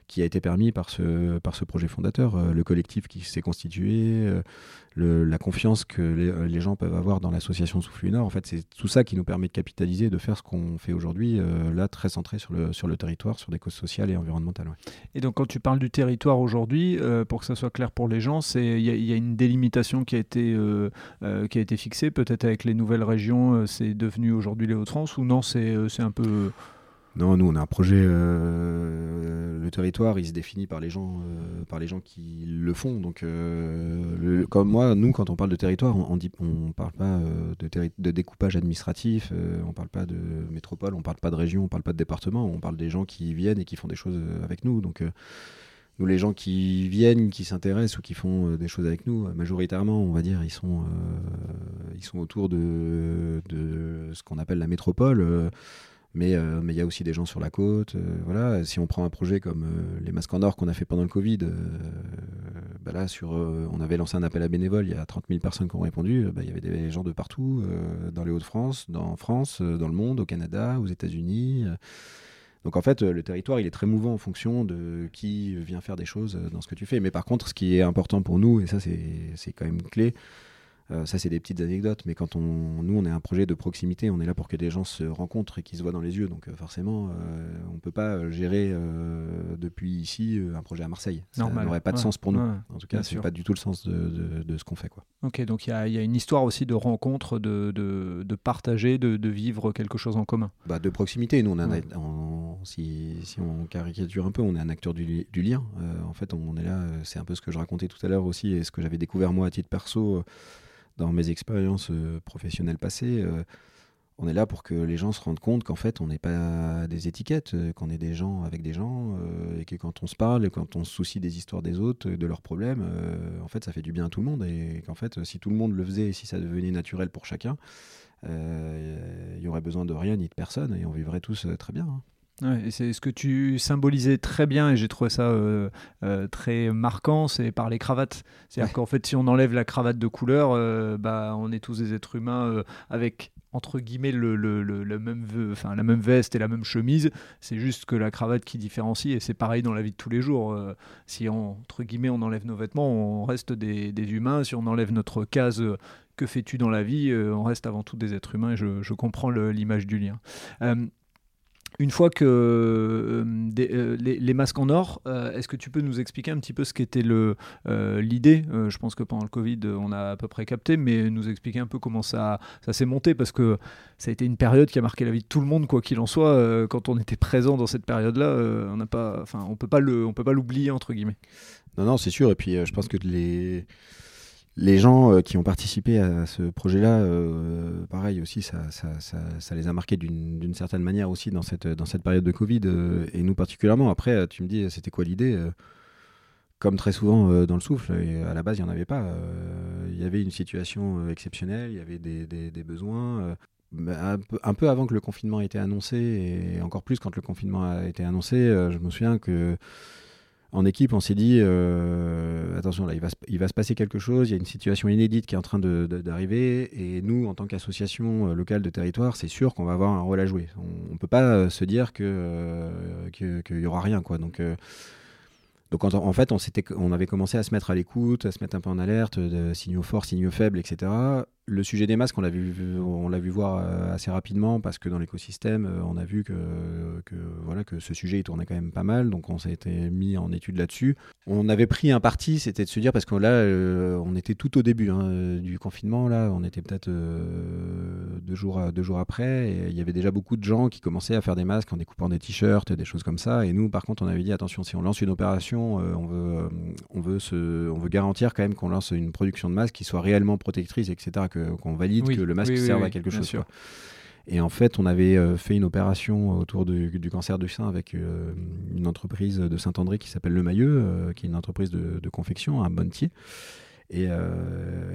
qui a été permis par ce, par ce projet fondateur, euh, le collectif qui s'est constitué, euh, la confiance que les, les, gens peuvent avoir dans l'association Souffle Nord. En fait, c'est tout ça qui nous permet de capitaliser, de faire ce qu'on fait aujourd'hui, euh, là, très centré sur le, sur le territoire, sur des causes sociales et environnementales. Et donc, quand tu parles du territoire aujourd'hui, pour que ça soit clair pour les gens, il y, y, a une délimitation qui a été, qui a été fixée, peut-être avec les nouvelles régions, c'est devenu aujourd'hui les Hauts-de-France, ou non, c'est un peu... Non, nous on a un projet. Euh, le territoire, il se définit par les gens, euh, par les gens qui le font. Donc, euh, comme moi, nous, quand on parle de territoire, on, ne parle pas de, découpage administratif, on parle pas de métropole, on parle pas de région, on parle pas de département. On parle des gens qui viennent et qui font des choses avec nous. Donc nous, les gens qui viennent, qui s'intéressent ou qui font des choses avec nous, majoritairement, on va dire, ils sont, autour de ce qu'on appelle la métropole. Mais euh, mais il y a aussi des gens sur la côte. Euh, voilà, si on prend un projet comme euh, les masques en or qu'on a fait pendant le Covid, bah là on avait lancé un appel à bénévoles. Il y a 30 000 personnes qui ont répondu. Bah, il y avait des gens de partout, dans les Hauts-de-France, dans France, dans le monde, au Canada, aux États-Unis. Donc en fait, le territoire, il est très mouvant en fonction de qui vient faire des choses dans ce que tu fais. Mais par contre, ce qui est important pour nous, et ça c'est quand même clé, euh, ça, c'est des petites anecdotes, mais quand on, nous, on est un projet de proximité, on est là pour que des gens se rencontrent et qu'ils se voient dans les yeux. Donc, euh, forcément, euh, on ne peut pas gérer depuis ici un projet à Marseille. Ça n'aurait pas de sens pour nous. en tout cas, c'est pas du tout le sens de, de, ce qu'on fait. Quoi. Ok, donc il y, y, a une histoire aussi de rencontre, de, de partager, de, vivre quelque chose en commun. Bah, de proximité. Nous, on si, si, on caricature un peu, on est un acteur du, du lien. en fait, on, on est là. C'est un peu ce que je racontais tout à l'heure aussi et ce que j'avais découvert moi à titre perso dans mes expériences euh, professionnelles passées, euh, on est là pour que les gens se rendent compte qu'en fait, on n'est pas des étiquettes, euh, qu'on est des gens avec des gens, et que quand on se parle, quand on se soucie des histoires des autres, de leurs problèmes, en fait, ça fait du bien à tout le monde, et qu'en fait, si tout le monde le faisait, et si ça devenait naturel pour chacun, il y aurait besoin de rien ni de personne, et on vivrait tous très bien. Hein et c'est ce que tu symbolisais très bien et j'ai trouvé ça euh, euh, très marquant, c'est par les cravates. C'est-à-dire qu'en fait, si on enlève la cravate de couleur, euh, bah, on est tous des êtres humains avec entre guillemets le, le, le, même, enfin, la même veste et la même chemise. C'est juste que la cravate qui différencie et c'est pareil dans la vie de tous les jours. si on, entre guillemets on enlève nos vêtements, on reste des, des humains. Si on enlève notre case que fais-tu dans la vie On reste avant tout des êtres humains et je, je comprends l'image du lien. Une fois que euh, euh, les, masques en or, euh, est-ce que tu peux nous expliquer un petit peu ce qu'était l'idée? Je pense que pendant le Covid, on a à peu près capté, mais nous expliquer un peu comment ça, ça s'est monté, parce que ça a été une période qui a marqué la vie de tout le monde, quoi qu'il en soit. quand on était présent dans cette période-là, on n'a on peut pas peut pas l'oublier entre guillemets. Non, non, c'est sûr. Et puis, je pense que les les gens euh, qui ont participé à ce projet-là, euh, pareil aussi, ça, les a marqués d'une certaine manière aussi dans cette, période de Covid, euh, et nous particulièrement. Après, tu me dis, c'était quoi l'idée Comme très souvent dans le souffle, à la base, il n'y en avait pas. Il y avait une situation exceptionnelle, il y avait des, besoins. Peu, un peu, avant que le confinement ait été annoncé, et encore plus quand le confinement a été annoncé, je me souviens que en équipe, on s'est dit euh, attention, là, il va, se, passer quelque chose, il y a une situation inédite qui est en train d'arriver, et nous, en tant qu'association euh, locale de territoire, c'est sûr qu'on va avoir un rôle à jouer. On ne peut pas euh, se dire qu'il que, n'y aura rien. Quoi. Donc, donc en, fait, on, on avait commencé à se mettre à l'écoute, à se mettre un peu en alerte, signaux forts, signaux faibles, etc le sujet des masques, on l'a vu, on l'a vu voir euh, assez rapidement parce que dans l'écosystème, euh, on a vu que, voilà que ce sujet tournait quand même pas mal, donc on été mis en étude là-dessus. On avait pris un parti, c'était de se dire parce que là, euh, on était tout au début hein, du confinement, là, on était peut-être deux jours deux jours après, et il y avait déjà beaucoup de gens qui commençaient à faire des masques en découpant des t-shirts, des choses comme ça. Et nous, par contre, on avait dit attention, si on lance une opération, on veut on veut se, on veut garantir quand même qu'on lance une production de masques qui soit réellement protectrice, etc qu'on valide que le masque serve à quelque chose. Et en fait, on avait euh, fait une opération autour du, cancer du sein avec euh, une entreprise de Saint-André qui s'appelle Le Mailleux, euh, qui est une entreprise de, confection à Montier. Et,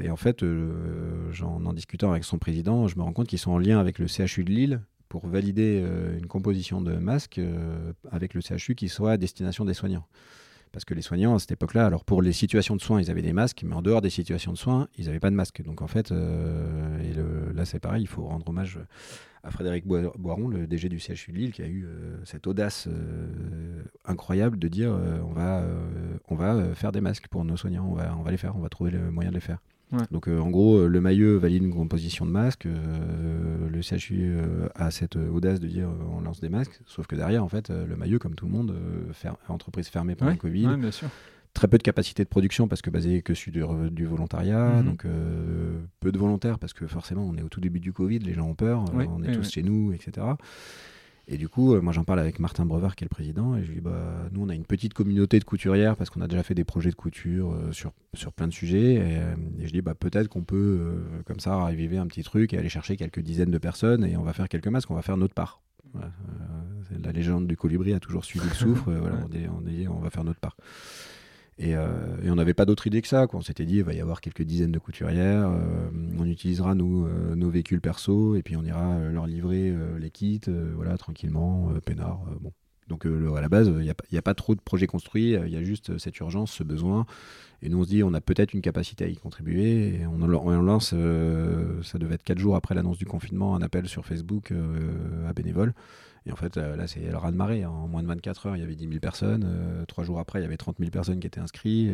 et, en fait, en, en discutant avec son président, je me rends compte qu'ils sont en lien avec le CHU de Lille pour valider une composition de masque avec le CHU qui soit à destination des soignants. Parce que les soignants, à cette époque-là, alors pour les situations de soins, ils avaient des masques, mais en dehors des situations de soins, ils n'avaient pas de masque. Donc en fait, euh, là c'est pareil, il faut rendre hommage à Frédéric Boiron, le DG du CHU de Lille, qui a eu euh, cette audace euh, incroyable de dire on, va, on va faire des masques pour nos soignants, on va, on va les faire, on va trouver le moyen de les faire. Donc en gros, le maillot valide une composition de masque, le CHU a cette audace de dire on lance des masques, sauf que derrière, en fait, le maillot, comme tout le monde, entreprise fermée pendant le Covid, très peu de capacité de production parce que basé que sur du, volontariat, mhm. donc peu de volontaires parce que forcément on est au tout début du Covid, les gens ont peur, on est tous chez nous, etc. Et du coup, euh, moi j'en parle avec Martin Brevard qui est le président, et je lui dis bah, nous on a une petite communauté de couturières parce qu'on a déjà fait des projets de couture euh, sur, sur plein de sujets. Et, euh, je dis bah, peut-être qu'on peut, comme ça, arriver un petit truc et aller chercher quelques dizaines de personnes et on va faire quelques masques, on va faire notre part. la légende du colibri a toujours suivi le souffle, voilà, on va faire notre part. Euh, et, on n'avait pas d'autre idée que ça. Quoi. On s'était dit, il va y avoir quelques dizaines de couturières. Euh, on utilisera nous, euh, nos véhicules perso et puis on ira leur livrer les kits, voilà, tranquillement, peinard. bon. Donc à la base, il n'y a, pas trop de projets construits. Il y a juste cette urgence, ce besoin. Et nous, on se dit, on a peut-être une capacité à y contribuer. Et on, on lance, ça devait être quatre jours après l'annonce du confinement, un appel sur Facebook à bénévoles. Et en fait, là, c'est le ras-de-marée. Hein. En moins de 24 heures, il y avait 10 000 personnes. Euh, trois jours après, il y avait 30 000 personnes qui étaient inscrites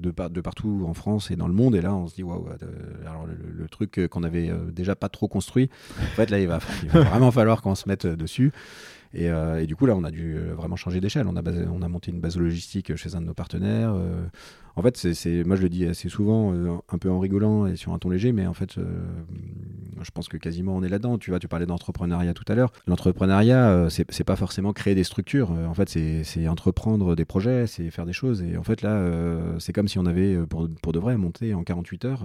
de, partout en France et dans le monde. Et là, on se dit, waouh, euh, alors le, truc qu'on avait euh, déjà pas trop construit, en fait, là, il va, vraiment falloir qu'on se mette dessus. Et, du coup, là, on a dû vraiment changer d'échelle. On a monté une base logistique chez un de nos partenaires. En fait, c'est, moi je le dis assez souvent, euh, un peu en rigolant et sur un ton léger, mais en fait, euh, je pense que quasiment on est là-dedans. Tu vois, tu parlais d'entrepreneuriat tout à l'heure. L'entrepreneuriat, euh, c'est, pas forcément créer des structures. en fait, c'est, entreprendre des projets, c'est faire des choses. Et en fait, là, c'est comme si on avait, pour, de vrai, monté en 48 heures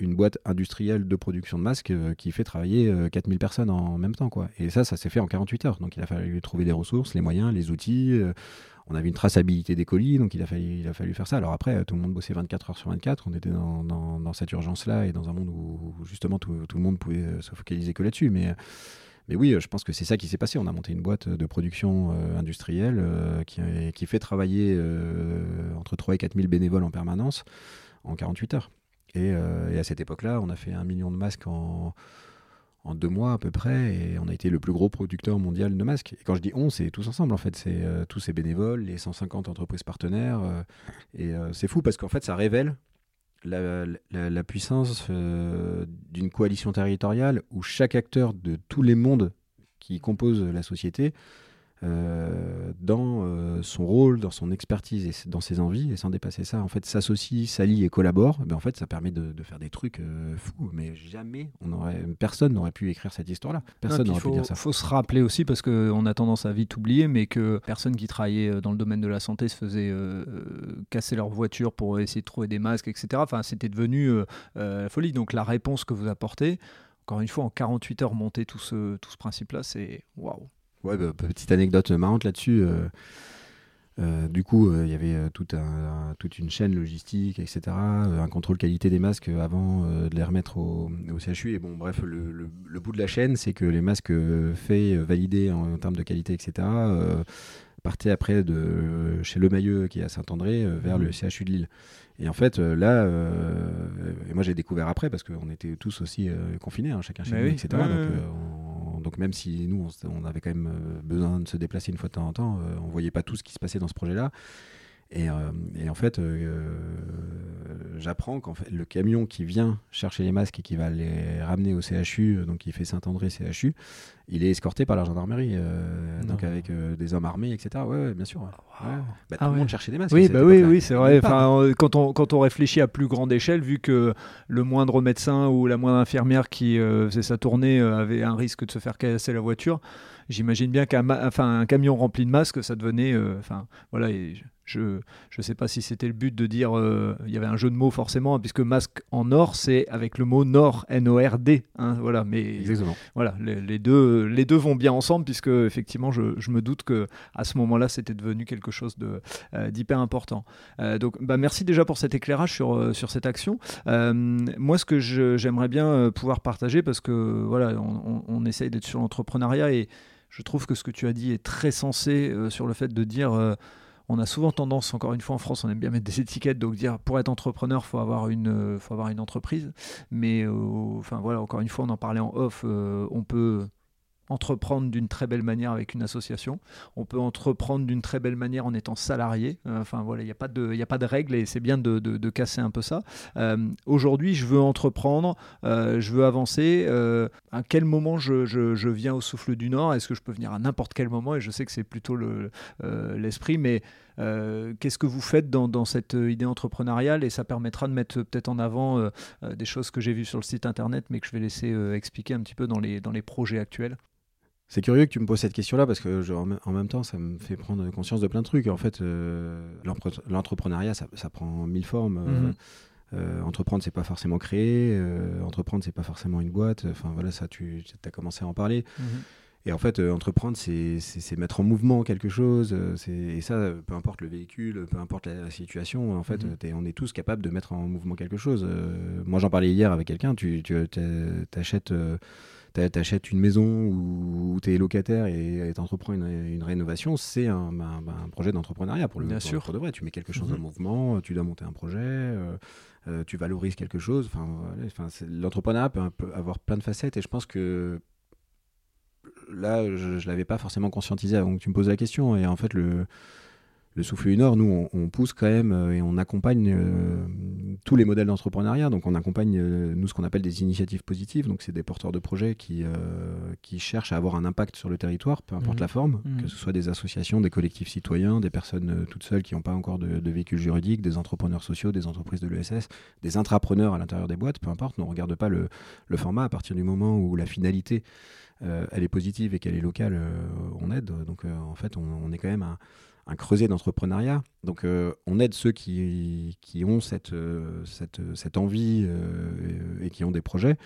une boîte industrielle de production de masques qui fait travailler 4000 personnes en même temps. Quoi. Et ça, ça s'est fait en 48 heures. Donc il a fallu trouver les ressources, les moyens, les outils on avait une traçabilité des colis, donc il a fallu, faire ça. Alors après, tout le monde bossait 24 heures sur 24, on était dans, cette urgence-là et dans un monde où justement tout, le monde pouvait euh, se focaliser que là-dessus. Mais, mais oui, je pense que c'est ça qui s'est passé. On a monté une boîte de production euh, industrielle euh, qui, fait travailler entre 3 et 4 000 bénévoles en permanence en 48 heures. Et, et à cette époque-là, on a fait un million de masques en en deux mois à peu près, et on a été le plus gros producteur mondial de masques. Et quand je dis on, c'est tous ensemble en fait, c'est euh, tous ces bénévoles, les 150 entreprises partenaires, euh, et euh, c'est fou parce qu'en fait ça révèle la, puissance d'une coalition territoriale où chaque acteur de tous les mondes qui compose la société dans euh, son rôle, dans son expertise et dans ses envies, et sans dépasser ça, en fait, s'associe, s'allie et collabore, ben en fait, ça permet de, de faire des trucs euh, fous. Mais jamais, on aurait, personne n'aurait pu écrire cette histoire-là. Personne n'aurait pu dire ça. Il faut se rappeler aussi, parce qu'on a tendance à vite oublier, mais que personne qui travaillait dans le domaine de la santé se faisait casser leur voiture pour essayer de trouver des masques, etc. Enfin, c'était devenu la folie. Donc, la réponse que vous apportez, encore une fois, en 48 heures, monter tout ce, tout ce principe-là, c'est waouh. Ouais, bah, petite anecdote marrante là-dessus. Euh, euh, du coup, euh, il y avait toute une chaîne logistique, etc. un contrôle qualité des masques avant de les remettre au, CHU. Et bon, bref, le, bout de la chaîne, c'est que les masques faits, validés en, termes de qualité, etc., partaient après de chez Le Mailleux, qui est à Saint-André, vers le mmh. CHU de Lille. Et en fait, là, moi j'ai découvert après, parce qu'on était tous aussi confinés, hein, chacun chez nous, etc. donc, donc même si nous, on, avait quand même euh, besoin de se déplacer une fois de temps en temps, euh, on voyait pas tout ce qui se passait dans ce projet-là. Et, euh, en fait, j'apprends qu'en fait, le camion qui vient chercher les masques et qui va les ramener au CHU, donc qui fait Saint-André CHU, il est escorté par la gendarmerie, donc avec des hommes armés, etc. Ouais, bien sûr. Bah, tout ah le monde cherchait des masques. Oui, bah oui, oui, c'est vrai. Enfin, quand on quand on réfléchit à plus grande échelle, vu que le moindre médecin ou la moindre infirmière qui faisait sa tournée avait un risque de se faire casser la voiture, j'imagine bien qu'un enfin, un camion rempli de masques, ça devenait, enfin voilà. Je ne sais pas si c'était le but de dire, euh, il y avait un jeu de mots forcément, puisque masque en or, c'est avec le mot Nord, N-O-R-D. Hein, voilà, mais Exactement. voilà, les, deux, les deux vont bien ensemble, puisque effectivement, je, me doute que à ce moment-là, c'était devenu quelque chose euh, d'hyper important. Euh, donc, bah, merci déjà pour cet éclairage sur, sur cette action. moi, ce que j'aimerais bien pouvoir partager, parce que voilà, on, essaye d'être sur l'entrepreneuriat et je trouve que ce que tu as dit est très sensé sur le fait de dire on a souvent tendance, encore une fois en France, on aime bien mettre des étiquettes, donc dire pour être entrepreneur, faut avoir une, euh, faut avoir une entreprise. Mais euh, enfin voilà, encore une fois, on en parlait en off, euh, on peut entreprendre d'une très belle manière avec une association. On peut entreprendre d'une très belle manière en étant salarié. enfin voilà, il n'y a pas de, il a pas de règles et c'est bien de, casser un peu ça. Aujourd'hui, je veux entreprendre, je veux avancer. à quel moment je, viens au souffle du Nord? Est-ce que je peux venir à n'importe quel moment? Et je sais que c'est plutôt l'esprit, mais euh, qu'est-ce que vous faites dans, cette idée entrepreneuriale? Et ça permettra de mettre peut-être en avant euh, euh, des choses que j'ai vues sur le site internet mais que je vais laisser expliquer un petit peu dans les, dans les projets actuels. C'est curieux que tu me poses cette question-là parce que en même temps, ça me fait prendre conscience de plein de trucs. En fait, l'entrepreneuriat, ça, prend mille formes. Mhm. entreprendre, c'est pas forcément créer. entreprendre, c'est pas forcément une boîte. Enfin voilà, ça, tu as commencé à en parler. Mhm. Et en fait, euh, entreprendre, c'est mettre en mouvement quelque chose. Euh, et ça, peu importe le véhicule, peu importe la, situation, en fait, mhm. on est tous capables de mettre en mouvement quelque chose. Euh, moi, j'en parlais hier avec quelqu'un. Tu, tu achètes, achètes, une maison où, tu es locataire et tu entreprends une, rénovation. C'est un, un, projet d'entrepreneuriat pour le Bien sûr. de vrai. Tu mets quelque chose en mhm. mouvement, tu dois monter un projet. tu valorises quelque chose. Enfin, l'entrepreneuriat peut, peut, avoir plein de facettes et je pense que là, je ne l'avais pas forcément conscientisé avant que tu me poses la question. Et en fait, le, le souffle du Nord, nous, on, pousse quand même euh, et on accompagne euh, tous les modèles d'entrepreneuriat. Donc, on accompagne, euh, nous, ce qu'on appelle des initiatives positives. Donc, c'est des porteurs de projets qui, qui cherchent à avoir un impact sur le territoire, peu importe mmh. la forme, mmh. que ce soit des associations, des collectifs citoyens, des personnes toutes seules qui n'ont pas encore de, de, véhicule juridique, des entrepreneurs sociaux, des entreprises de l'ESS, des intrapreneurs à l'intérieur des boîtes, peu importe. Nous, on ne regarde pas le, le format à partir du moment où la finalité euh, elle est positive et qu'elle est locale, euh, on aide. Donc euh, en fait, on, est quand même un, creuset d'entrepreneuriat. Donc on aide ceux qui, ont cette, envie et qui ont des projets.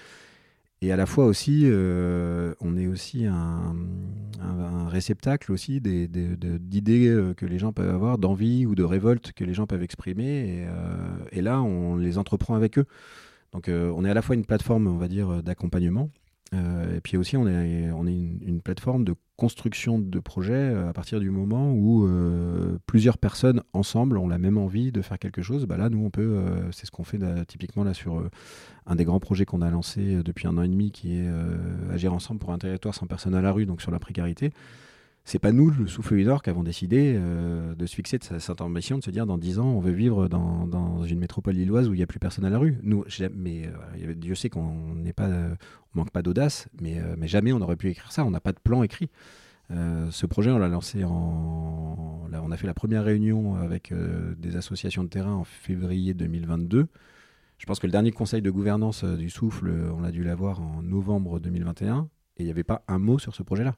Et à la fois aussi, on est aussi un, réceptacle aussi d'idées que les gens peuvent avoir, d'envie ou de révolte que les gens peuvent exprimer. Et, là, on les entreprend avec eux. Donc on est à la fois une plateforme, on va dire, d'accompagnement, euh, et puis aussi, on est, une, plateforme de construction de projets euh, à partir du moment où euh, plusieurs personnes ensemble ont la même envie de faire quelque chose. Bah là, nous, on peut, c'est ce qu'on fait typiquement là sur un des grands projets qu'on a lancé depuis un an et demi, qui est Agir ensemble pour un territoire sans personne à la rue, donc sur la précarité c'est pas nous, le souffle du Nord, qui avons décidé euh, de se fixer de cette ambition, de se dire dans 10 ans, on veut vivre dans, une métropole lilloise où il n'y a plus personne à la rue. Nous, mais euh, Dieu sait qu'on n'est pas, on manque pas d'audace, mais, euh, mais jamais on aurait pu écrire ça. On n'a pas de plan écrit. ce projet, on l'a lancé en, là, on a fait la première réunion avec des associations de terrain en février 2022. Je pense que le dernier conseil de gouvernance du souffle, on a dû l'avoir en novembre 2021, et il n'y avait pas un mot sur ce projet-là.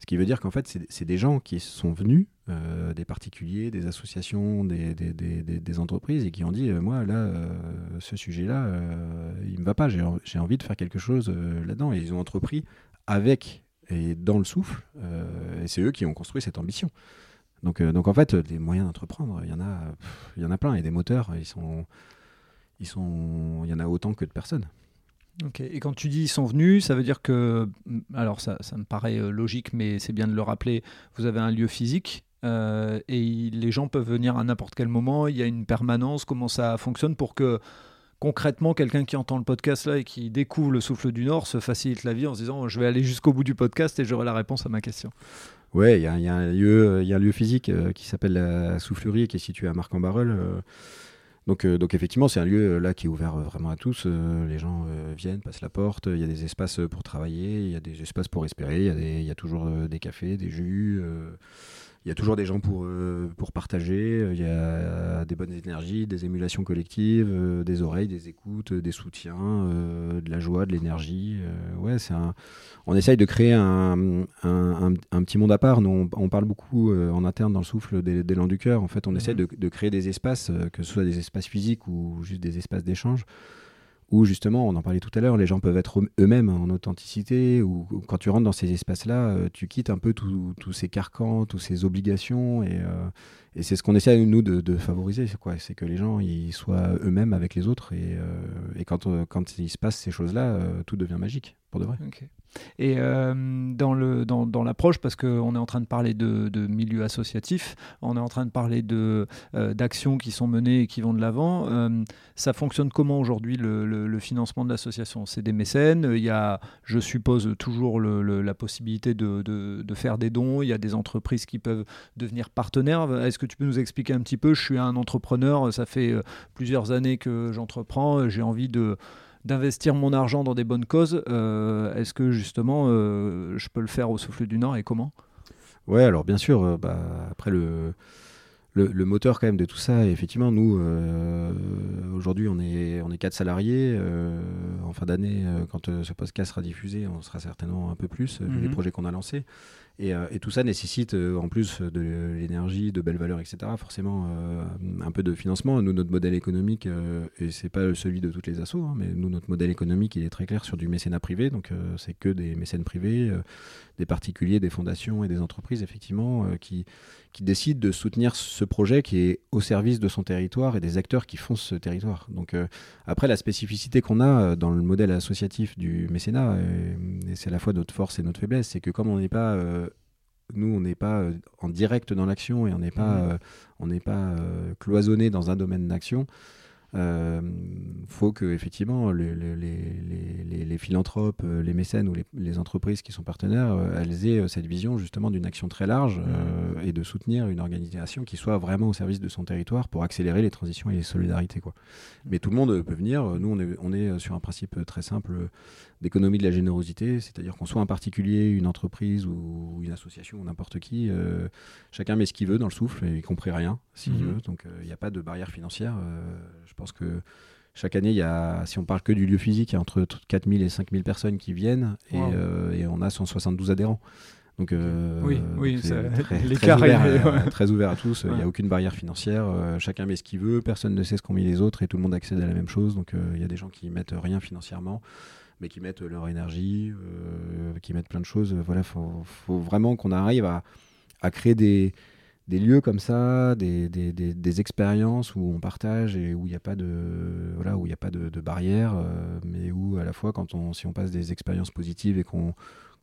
Ce qui veut dire qu'en fait, c'est des gens qui sont venus, euh, des particuliers, des associations, des, entreprises, et qui ont dit, euh, moi, là, euh, ce sujet-là, il ne me va pas, j'ai envie de faire quelque chose là-dedans. Et ils ont entrepris avec et dans le souffle, et c'est eux qui ont construit cette ambition. Donc, donc en fait, des moyens d'entreprendre, il y en a, il y en a plein, et des moteurs, ils sont, ils sont, il y en a autant que de personnes. Ok, et quand tu dis ils sont venus, ça veut dire que, mm, alors ça, me paraît euh, logique, mais c'est bien de le rappeler, vous avez un lieu physique euh, et les gens peuvent venir à n'importe quel moment, il y a une permanence, comment ça fonctionne pour que concrètement quelqu'un qui entend le podcast là et qui découvre le souffle du Nord se facilite la vie en se disant je vais aller jusqu'au bout du podcast et j'aurai la réponse à ma question. Ouais, il y, y, y a un lieu physique euh, qui s'appelle la Soufflerie qui est situé à Marc-en-Barœul. Donc, euh, donc effectivement, c'est un lieu euh, là qui est ouvert euh, vraiment à tous. les gens viennent, passent la porte. Il y a des espaces pour travailler, il y a des espaces pour espérer. Il y a, toujours des cafés, des jus. Il y a toujours des gens pour, euh, pour partager, il y a des bonnes énergies, des émulations collectives, euh, des oreilles, des écoutes, des soutiens, euh, de la joie, de l'énergie. ouais, c'est un... On essaye de créer un, un, un, petit monde à part. Nous, on, parle beaucoup en interne dans le souffle des, des du cœur. En fait, on essaie mhm. de, de, créer des espaces, que ce soit des espaces physiques ou juste des espaces d'échange où justement, on en parlait tout à l'heure, les gens peuvent être eux-mêmes en authenticité, ou, quand tu rentres dans ces espaces-là, euh, tu quittes un peu tous ces carcans, toutes ces obligations, et, euh, et c'est ce qu'on essaie, nous, de, de favoriser, c'est que les gens ils soient eux-mêmes avec les autres, et, euh, et quand, quand il se passe ces choses-là, tout devient magique, pour de vrai. Et euh, dans, le, dans, dans l'approche, parce qu'on est en train de parler de, de, milieu associatif, on est en train de parler de, euh, d'actions qui sont menées et qui vont de l'avant, euh, ça fonctionne comment aujourd'hui le, le, financement de l'association? C'est des mécènes, il y a, je suppose, toujours la possibilité de, de, faire des dons, il y a des entreprises qui peuvent devenir partenaires. Que tu peux nous expliquer un petit peu Je suis un entrepreneur, ça fait plusieurs années que j'entreprends, j'ai envie de d'investir mon argent dans des bonnes causes, euh, est-ce que justement euh, je peux le faire au souffle du Nord et comment? Ouais, alors bien sûr, euh, bah, après le, le, moteur quand même de tout ça, effectivement, nous, aujourd'hui, on est, on est quatre salariés. en fin d'année, quand ce podcast sera diffusé, on sera certainement un peu plus, vu les mhm. projets qu'on a lancés. Euh, et, tout ça nécessite, euh, en plus de l'énergie, de belles valeurs, etc., forcément euh, un peu de financement. Nous, notre modèle économique, et c'est pas celui de toutes les assos, hein, mais nous, notre modèle économique, il est très clair sur du mécénat privé. Donc, c'est que des mécènes privés, des particuliers, des fondations et des entreprises, effectivement, qui, qui décident de soutenir ce projet qui est au service de son territoire et des acteurs qui font ce territoire. Donc, après, la spécificité qu'on a dans le modèle associatif du mécénat, et, et c'est à la fois notre force et notre faiblesse, c'est que comme on n'est pas nous, on n'est pas euh, en direct dans l'action et on n'est pas, mmh. euh, on n'est pas euh, cloisonné dans un domaine d'action euh, faut que effectivement les, les, les, les, philanthropes, euh, les mécènes ou les, entreprises qui sont partenaires, euh, elles aient cette vision justement d'une action très large mmh. et de soutenir une organisation qui soit vraiment au service de son territoire pour accélérer les transitions et les solidarités. Quoi. Mais tout le monde peut venir. Nous, on est, on est sur un principe très simple d'économie de la générosité, c'est-à-dire qu'on soit un particulier, une entreprise ou une association ou n'importe qui, chacun met ce qu'il veut dans le souffle, y compris rien s'il mmh. veut. Donc il n'y a pas de barrière financière. je pense que chaque année, il y a, si on parle que du lieu physique, il y a entre 4000 et 5000 personnes qui viennent et, euh, et on a 172 adhérents. Donc, euh, oui, oui très, très, ouvert, à, très, ouvert, à tous. Il n'y a aucune barrière financière. Euh, chacun met ce qu'il veut. Personne ne sait ce qu'ont mis les autres et tout le monde accède à la même chose. Donc, il y a des gens qui mettent rien financièrement, mais qui mettent leur énergie, qui mettent plein de choses. Voilà, faut, faut vraiment qu'on arrive à, à créer des, des lieux comme ça, des, des, des, expériences où on partage et où il n'y a pas de voilà où il a pas de, de barrière, euh, mais où à la fois quand on si on passe des expériences positives et qu'on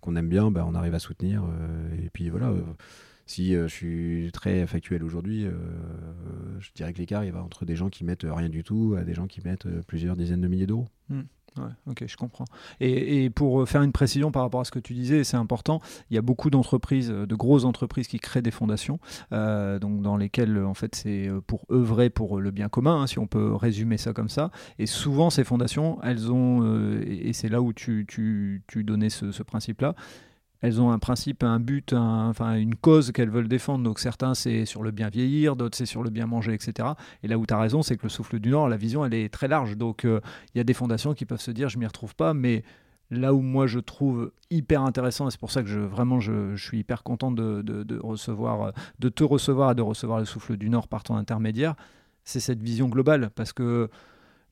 qu'on aime bien, bah, on arrive à soutenir. Euh, et puis voilà. Euh, si je suis très factuel aujourd'hui, je dirais que l'écart il va entre des gens qui mettent rien du tout à des gens qui mettent plusieurs dizaines de milliers d'euros. Mmh. Ouais, ok, je comprends. Et, pour faire une précision par rapport à ce que tu disais, c'est important, il y a beaucoup d'entreprises, de grosses entreprises qui créent des fondations, euh, donc dans lesquelles en fait c'est pour œuvrer pour le bien commun, hein, si on peut résumer ça comme ça. Et souvent ces fondations, elles ont, euh, et c'est là où tu, tu, tu donnais ce principe-là, elles ont un principe, un but, enfin une cause qu'elles veulent défendre. Donc certains c'est sur le bien vieillir, d'autres c'est sur le bien manger, etc. Et là où tu as raison, c'est que le souffle du Nord, la vision, elle est très large. Donc euh, il y a des fondations qui peuvent se dire je m'y retrouve pas, mais là où moi je trouve hyper intéressant, et c'est pour ça que je, vraiment je, suis hyper content de, recevoir, de te recevoir et de recevoir le souffle du Nord par ton intermédiaire, c'est cette vision globale. Parce que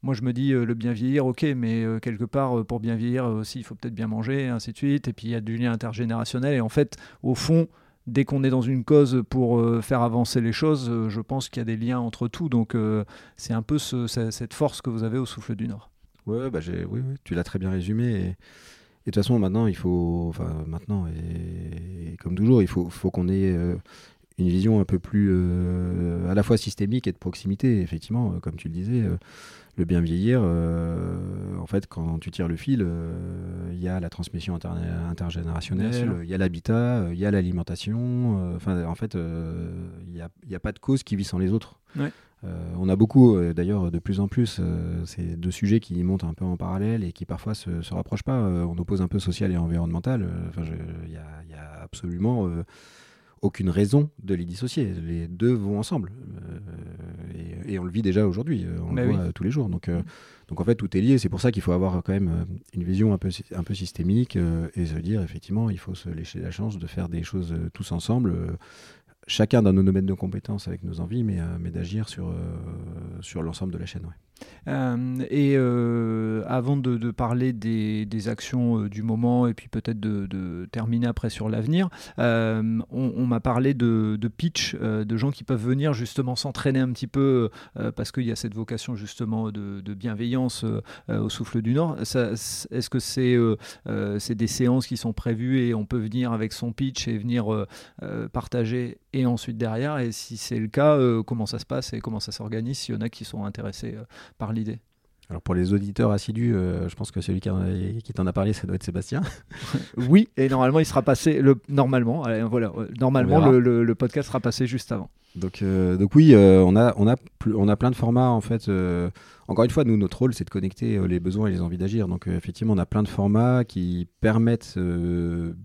moi, je me dis, euh, le bien vieillir, ok, mais euh, quelque part, euh, pour bien vieillir aussi, il faut peut-être bien manger, et ainsi de suite. Et puis, il y a du lien intergénérationnel. Et en fait, au fond, dès qu'on est dans une cause pour faire avancer les choses, je pense qu'il y a des liens entre tout. Donc, c'est un peu cette force que vous avez au Souffle du Nord. Ouais, bah oui, oui, tu l'as très bien résumé. Et... de toute façon, maintenant, il faut, enfin, maintenant, et, comme toujours, il faut, faut qu'on ait une vision un peu plus à la fois systémique et de proximité. Effectivement, comme tu le disais, le bien vieillir, euh, en fait, quand tu tires le fil, euh, il y a la transmission intergénérationnelle, il y a l'habitat, euh, il y a l'alimentation. Enfin, en fait, il n'y a, pas de cause qui vit sans les autres. on a beaucoup, d'ailleurs, de plus en plus, ces deux sujets qui montent un peu en parallèle et qui parfois se, se rapprochent pas. on oppose un peu social et environnemental. Enfin, il y, a absolument aucune raison de les dissocier. Les deux vont ensemble. Euh, et, on le vit déjà aujourd'hui, euh, on le voit tous les jours. Donc, euh, donc en fait, tout est lié. C'est pour ça qu'il faut avoir quand même une vision un peu, un peu systémique et se dire, effectivement, il faut se laisser la chance de faire des choses tous ensemble chacun dans nos domaines de compétences avec nos envies, mais, mais d'agir sur, sur l'ensemble de la chaîne. Euh, et euh, avant de, parler des, actions euh, du moment et puis peut-être de, terminer après sur l'avenir, on, m'a parlé de, pitch, de gens qui peuvent venir justement s'entraîner un petit peu parce qu'il y a cette vocation justement de, bienveillance au souffle du Nord. Est-ce que c'est des séances qui sont prévues et on peut venir avec son pitch et venir partager et ensuite derrière? Et si c'est le cas, comment ça se passe et comment ça s'organise? S'il y en a qui sont intéressés par l'idée alors pour les auditeurs assidus, euh, je pense que celui qui, t'en a parlé, ça doit être Sébastien. oui, et normalement il sera passé le normalement, voilà, normalement le, podcast sera passé juste avant. Donc euh, donc oui, euh, on a on a on a plein de formats en fait. encore une fois, nous notre rôle c'est de connecter les besoins et les envies d'agir. Donc effectivement, on a plein de formats qui permettent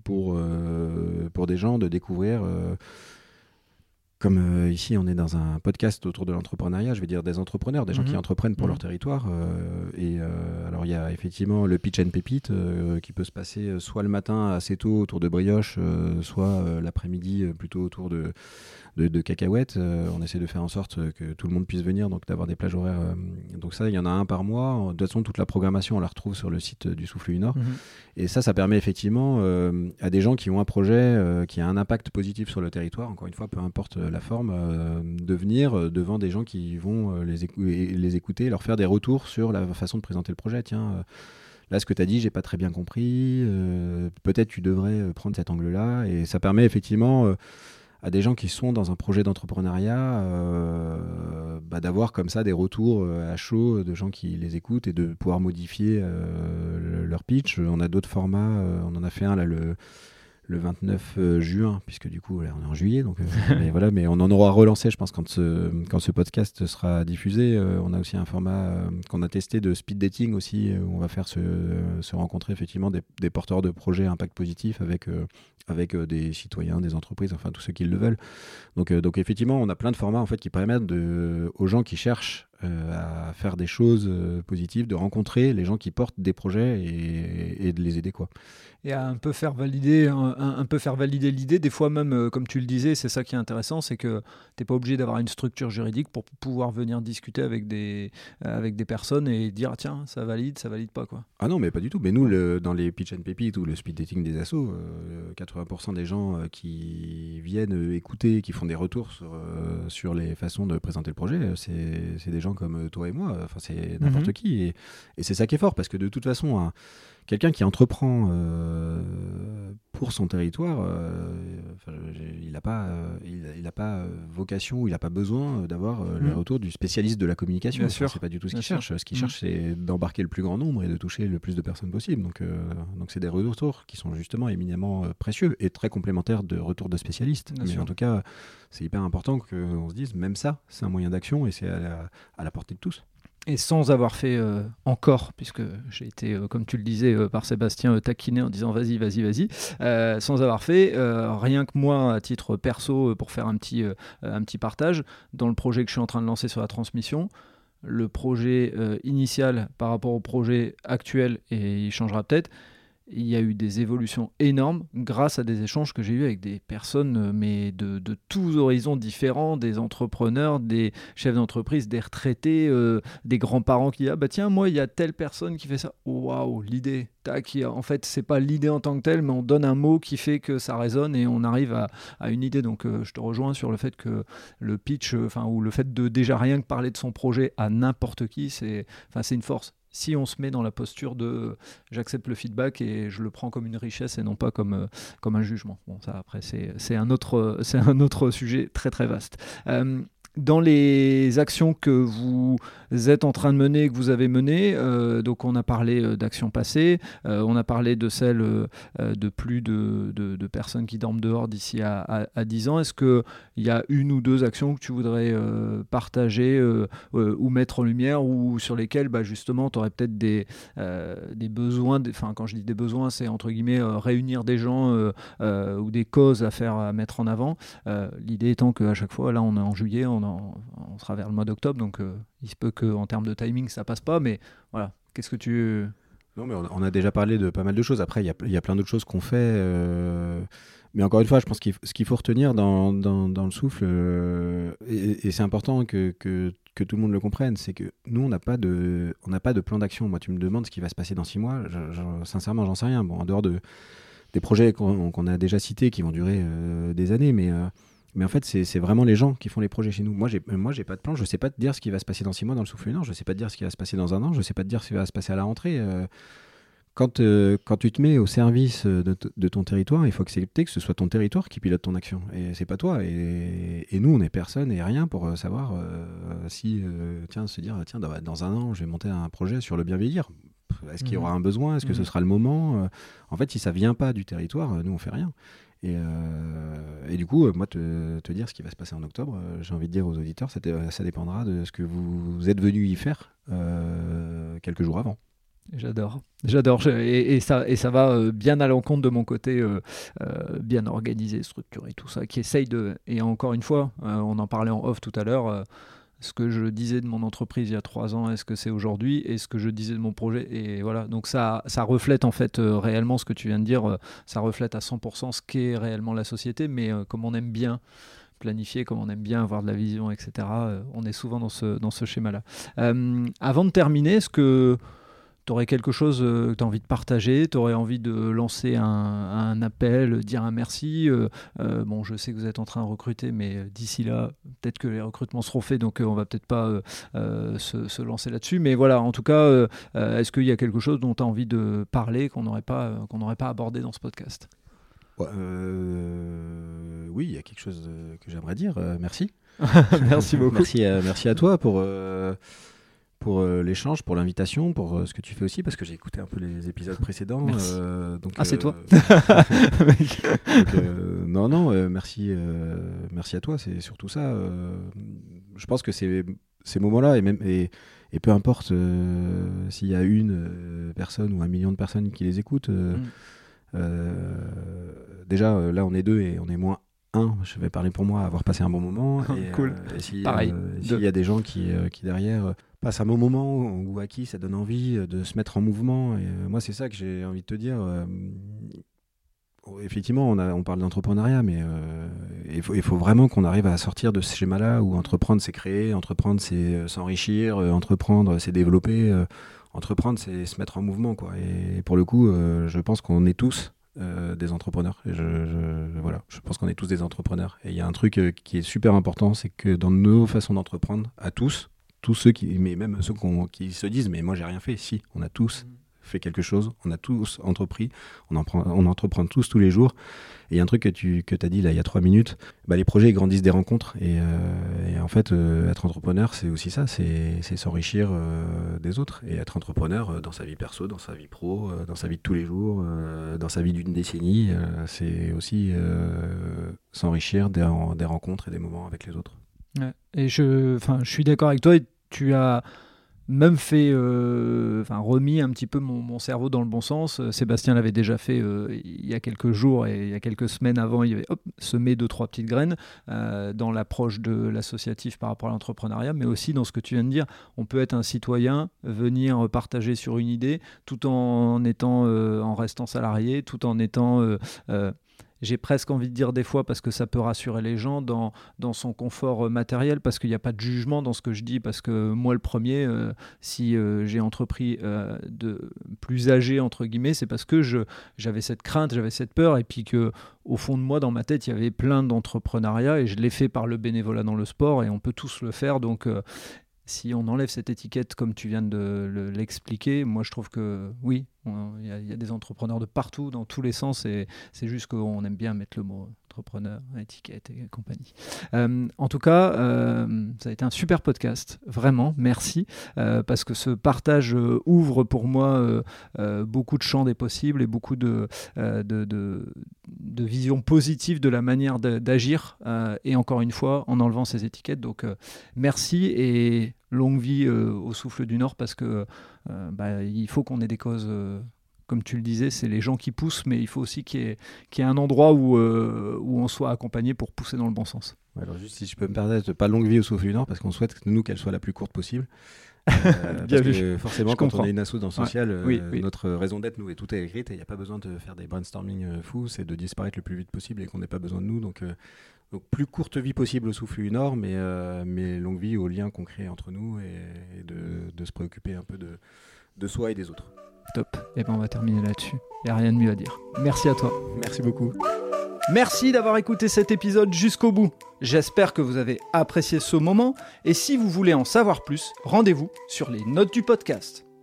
pour pour des gens de découvrir comme euh, ici on est dans un podcast autour de l'entrepreneuriat, je vais dire des entrepreneurs, des gens qui mhm. entreprennent pour leur mhm. territoire. Euh, et euh, alors il y a effectivement le pitch and pépite qui peut se passer soit le matin assez tôt autour de brioche, soit l'après-midi plutôt autour de, de, cacahuètes. on essaie de faire en sorte que tout le monde puisse venir, donc d'avoir des plages horaires. donc ça, il y en a un par mois. De toute façon, toute la programmation, on la retrouve sur le site du Souffle du Nord. Mhm. Et ça, ça permet effectivement à des gens qui ont un projet qui a un impact positif sur le territoire, encore une fois, peu importe la forme euh, de venir euh, devant des gens qui vont euh, les, les écouter, leur faire des retours sur la façon de présenter le projet. Tiens, là, ce que tu as dit, j'ai pas très bien compris. Peut-être tu devrais prendre cet angle-là. Et ça permet effectivement à des gens qui sont dans un projet d'entrepreneuriat bah, d'avoir comme ça des retours à chaud de gens qui les écoutent et de pouvoir modifier leur pitch. On a d'autres formats. on en a fait un là, le le 29 euh, juin, puisque du coup, on est en juillet, donc euh, mais voilà, mais on en aura relancé, je pense, quand ce, quand ce podcast sera diffusé. Euh, on a aussi un format qu'on a testé de speed dating aussi, où on va faire se, se rencontrer effectivement des, porteurs de projets impact positif avec, avec des citoyens, des entreprises, enfin tous ceux qui le veulent. Donc, donc effectivement, on a plein de formats en fait qui permettent aux gens qui cherchent à faire des choses positives, de rencontrer les gens qui portent des projets et, et de les aider quoi et à un peu faire valider, un, peu faire valider l'idée. Des fois même, euh, comme tu le disais, c'est ça qui est intéressant, c'est que tu n'es pas obligé d'avoir une structure juridique pour pouvoir venir discuter avec des, euh, avec des personnes et dire tiens, ça valide, ça valide pas quoi. Ah non, mais pas du tout. Mais nous, le, dans les pitch and pépite ou le speed dating des assos, 80% euh, des gens qui viennent écouter, qui font des retours sur, sur les façons de présenter le projet, c'est des gens comme toi et moi. Enfin, c'est n'importe mhm. qui. Et, et c'est ça qui est fort parce que de toute façon, quelqu'un qui entreprend euh, pour son territoire, euh, il n'a pas, euh, il, a pas euh, vocation, il n'a pas besoin d'avoir le mm. retour du spécialiste de la communication. Ce C'est pas du tout ce qu'il cherche. Ce qu'il mm. cherche, c'est d'embarquer le plus grand nombre et de toucher le plus de personnes possible. Donc, donc c'est des retours qui sont justement éminemment précieux et très complémentaires de retours de spécialistes. Mais en tout cas, c'est hyper important qu'on se dise, même ça, c'est un moyen d'action et c'est à, à la portée de tous et sans avoir fait euh, encore, puisque j'ai été, euh, comme tu le disais, euh, par Sébastien taquiné en disant vas-y, vas-y, vas-y, sans avoir fait, rien que moi, à titre perso, pour faire un petit, un petit partage, dans le projet que je suis en train de lancer sur la transmission, le projet initial par rapport au projet actuel, et il changera peut-être, il y a eu des évolutions énormes grâce à des échanges que j'ai eus avec des personnes, euh, mais de, de, tous horizons différents, des entrepreneurs, des chefs d'entreprise, des retraités, euh, des grands-parents qui disent ah bah tiens moi il y a telle personne qui fait ça, waouh l'idée, tac, en fait c'est pas l'idée en tant que telle, mais on donne un mot qui fait que ça résonne et on arrive à, une idée. Donc euh, je te rejoins sur le fait que le pitch, ou le fait de déjà rien que parler de son projet à n'importe qui, c'est, c'est une force si on se met dans la posture de j'accepte le feedback et je le prends comme une richesse et non pas comme, euh, comme un jugement. Bon, ça après, c'est un, autre, un autre sujet très très vaste. Euh, dans les actions que vous êtes en train de mener, que vous avez menées, euh, donc on a parlé euh, d'actions passées, euh, on a parlé de celles de plus de, de, personnes qui dorment dehors d'ici à, à, 10 ans. Est-ce qu'il y a une ou deux actions que tu voudrais partager ou mettre en lumière ou sur lesquelles bah, justement tu aurais peut-être des, des besoins, enfin quand je dis des besoins, c'est entre guillemets réunir des gens ou des causes à faire, à mettre en avant. L'idée étant qu'à chaque fois, là on est en juillet, on on, sera vers le mois d'octobre, donc euh, il se peut qu'en termes de timing, ça passe pas. Mais voilà, qu'est-ce que tu. Non, mais on, a déjà parlé de pas mal de choses. Après, il y a, plein d'autres choses qu'on fait. Euh, mais encore une fois, je pense qu'il faut retenir dans, le souffle, euh, et, c'est important que, tout le monde le comprenne, c'est que nous, on n'a pas, de, plan d'action. Moi, tu me demandes ce qui va se passer dans six mois. sincèrement, j'en sais rien. Bon, en dehors de, des projets qu'on a déjà cités qui vont durer des années, mais mais en fait, c'est vraiment les gens qui font les projets chez nous. Moi, j'ai moi, j'ai pas de plan. Je sais pas te dire ce qui va se passer dans six mois dans le souffle lunaire. Je sais pas te dire ce qui va se passer dans un an. Je sais pas te dire ce qui va se passer à la rentrée. Euh. quand, euh, quand tu te mets au service de, de, ton territoire, il faut accepter que ce soit ton territoire qui pilote ton action. Et c'est pas toi. Et, et, nous, on est personne et rien pour euh, savoir si, tiens, se dire, tiens, dans, dans, un an, je vais monter un projet sur le bien vieillir. Est-ce qu'il y aura mhm. un besoin? Est-ce que ce mhm. sera le moment? En fait, si ça vient pas du territoire, nous, on fait rien. Et, euh, et, du coup, euh, moi, te, dire ce qui va se passer en octobre, euh, j'ai envie de dire aux auditeurs, ça, dépendra de ce que vous êtes venu y faire quelques jours avant. J'adore, j'adore, et ça va bien à l'encontre de mon côté bien organisé, structuré, tout ça, qui essaye de, et encore une fois, on en parlait en off tout à l'heure, ce que je disais de mon entreprise il y a trois ans est-ce que c'est aujourd'hui et ce que je disais de mon projet et voilà donc ça ça reflète en fait euh, réellement ce que tu viens de dire euh, ça reflète à 100% ce qu'est réellement la société mais euh, comme on aime bien planifier, comme on aime bien avoir de la vision, etc. on est souvent dans ce, dans ce schéma-là. avant de terminer, est-ce que tu aurais quelque chose euh, que tu as envie de partager, tu aurais envie de lancer un, appel, dire un merci. Euh, euh, bon, je sais que vous êtes en train de recruter, mais d'ici là, peut-être que les recrutements seront faits, donc on va peut-être pas se, lancer là-dessus. Mais voilà, en tout cas, est-ce qu'il y a quelque chose dont tu as envie de parler qu'on n'aurait pas, qu'on n'aurait pas abordé dans ce podcast? Oui, il y a quelque chose que j'aimerais dire. merci. merci beaucoup. merci, merci à toi pour pour euh, l'échange, pour l'invitation, pour euh, ce que tu fais aussi, parce que j'ai écouté un peu les épisodes précédents. Euh, donc, ah, c'est toi Non, non, merci, merci à toi, c'est surtout ça. je pense que ces, ces moments-là, et, même, et, et peu importe s'il y a une personne ou un million de personnes qui les écoutent, mm. déjà, là, on est deux et on est moins un, je vais parler pour moi, avoir passé un bon moment. Et, cool. Pareil. S'il y a des gens qui, qui derrière passe un bon moment ou à qui ça donne envie euh, de se mettre en mouvement. Et euh, moi, c'est ça que j'ai envie de te dire. Euh, effectivement, on, a, on parle d'entrepreneuriat, mais il, faut, il, faut, vraiment qu'on arrive à sortir de ce schéma-là où entreprendre, c'est créer, entreprendre, c'est s'enrichir, entreprendre, c'est développer, entreprendre, c'est se mettre en mouvement. Quoi. Et pour le coup, je pense qu'on est tous des entrepreneurs. Je, voilà, je pense qu'on est tous des entrepreneurs. Et il y a un truc qui est super important, c'est que dans nos façons d'entreprendre, à tous, tous ceux qui, mais même ceux qui se disent, mais moi j'ai rien fait. Si, on a tous fait quelque chose, on a tous entrepris, on, en prend, on entreprend tous tous les jours. Et il y a un truc que tu que as dit là il y a trois minutes, bah, les projets grandissent des rencontres. Et, euh, en fait, euh, être entrepreneur, c'est aussi ça, c'est s'enrichir euh, des autres. Et être entrepreneur dans sa vie perso, dans sa vie pro, dans sa vie de tous les jours, dans sa vie d'une décennie, c'est aussi s'enrichir des, rencontres et des moments avec les autres. Et je, je suis d'accord avec toi. Tu as même fait, euh, enfin remis un petit peu mon, cerveau dans le bon sens. Euh, Sébastien l'avait déjà fait euh, il y a quelques jours et il y a quelques semaines avant, il avait hop, semé deux trois petites graines dans l'approche de l'associatif par rapport à l'entrepreneuriat, mais aussi dans ce que tu viens de dire. On peut être un citoyen, venir partager sur une idée, tout en étant, en restant salarié, tout en étant j'ai presque envie de dire des fois, parce que ça peut rassurer les gens, dans, son confort euh, matériel, parce qu'il n'y a pas de jugement dans ce que je dis, parce que moi, le premier, euh, si euh, j'ai entrepris de plus âgé, entre guillemets, c'est parce que j'avais cette crainte, j'avais cette peur, et puis que au fond de moi, dans ma tête, il y avait plein d'entrepreneuriat, et je l'ai fait par le bénévolat dans le sport, et on peut tous le faire, donc si on enlève cette étiquette comme tu viens de l'expliquer, moi je trouve que oui, il y, a des entrepreneurs de partout, dans tous les sens, et c'est juste qu'on aime bien mettre le mot entrepreneur, étiquette et compagnie. Euh, en tout cas, euh, ça a été un super podcast, vraiment, merci, euh, parce que ce partage ouvre pour moi beaucoup de champs des possibles et beaucoup de, de, de, de visions positives de la manière d'agir, et encore une fois, en enlevant ces étiquettes. Donc, merci et longue vie au souffle du Nord, parce que bah, il faut qu'on ait des causes comme tu le disais, c'est les gens qui poussent, mais il faut aussi qu'il y, ait un endroit où, euh, où on soit accompagné pour pousser dans le bon sens. alors juste si je peux me permettre, pas longue vie au souffle du Nord, parce qu'on souhaite nous qu'elle soit la plus courte possible. Euh, parce que forcément, quand on est une asso dans le social, euh, notre raison d'être, nous, est tout est écrite et il n'y a pas besoin de faire des brainstorming fous, c'est de disparaître le plus vite possible et qu'on n'ait pas besoin de nous. Donc, donc, plus courte vie possible au souffle du Nord, mais, mais longue vie au lien qu'on crée entre nous et, de, de, se préoccuper un peu de, de soi et des autres. Top. Et eh ben on va terminer là-dessus. Il n'y a rien de mieux à dire. Merci à toi. Merci beaucoup. Merci d'avoir écouté cet épisode jusqu'au bout. J'espère que vous avez apprécié ce moment et si vous voulez en savoir plus, rendez-vous sur les notes du podcast.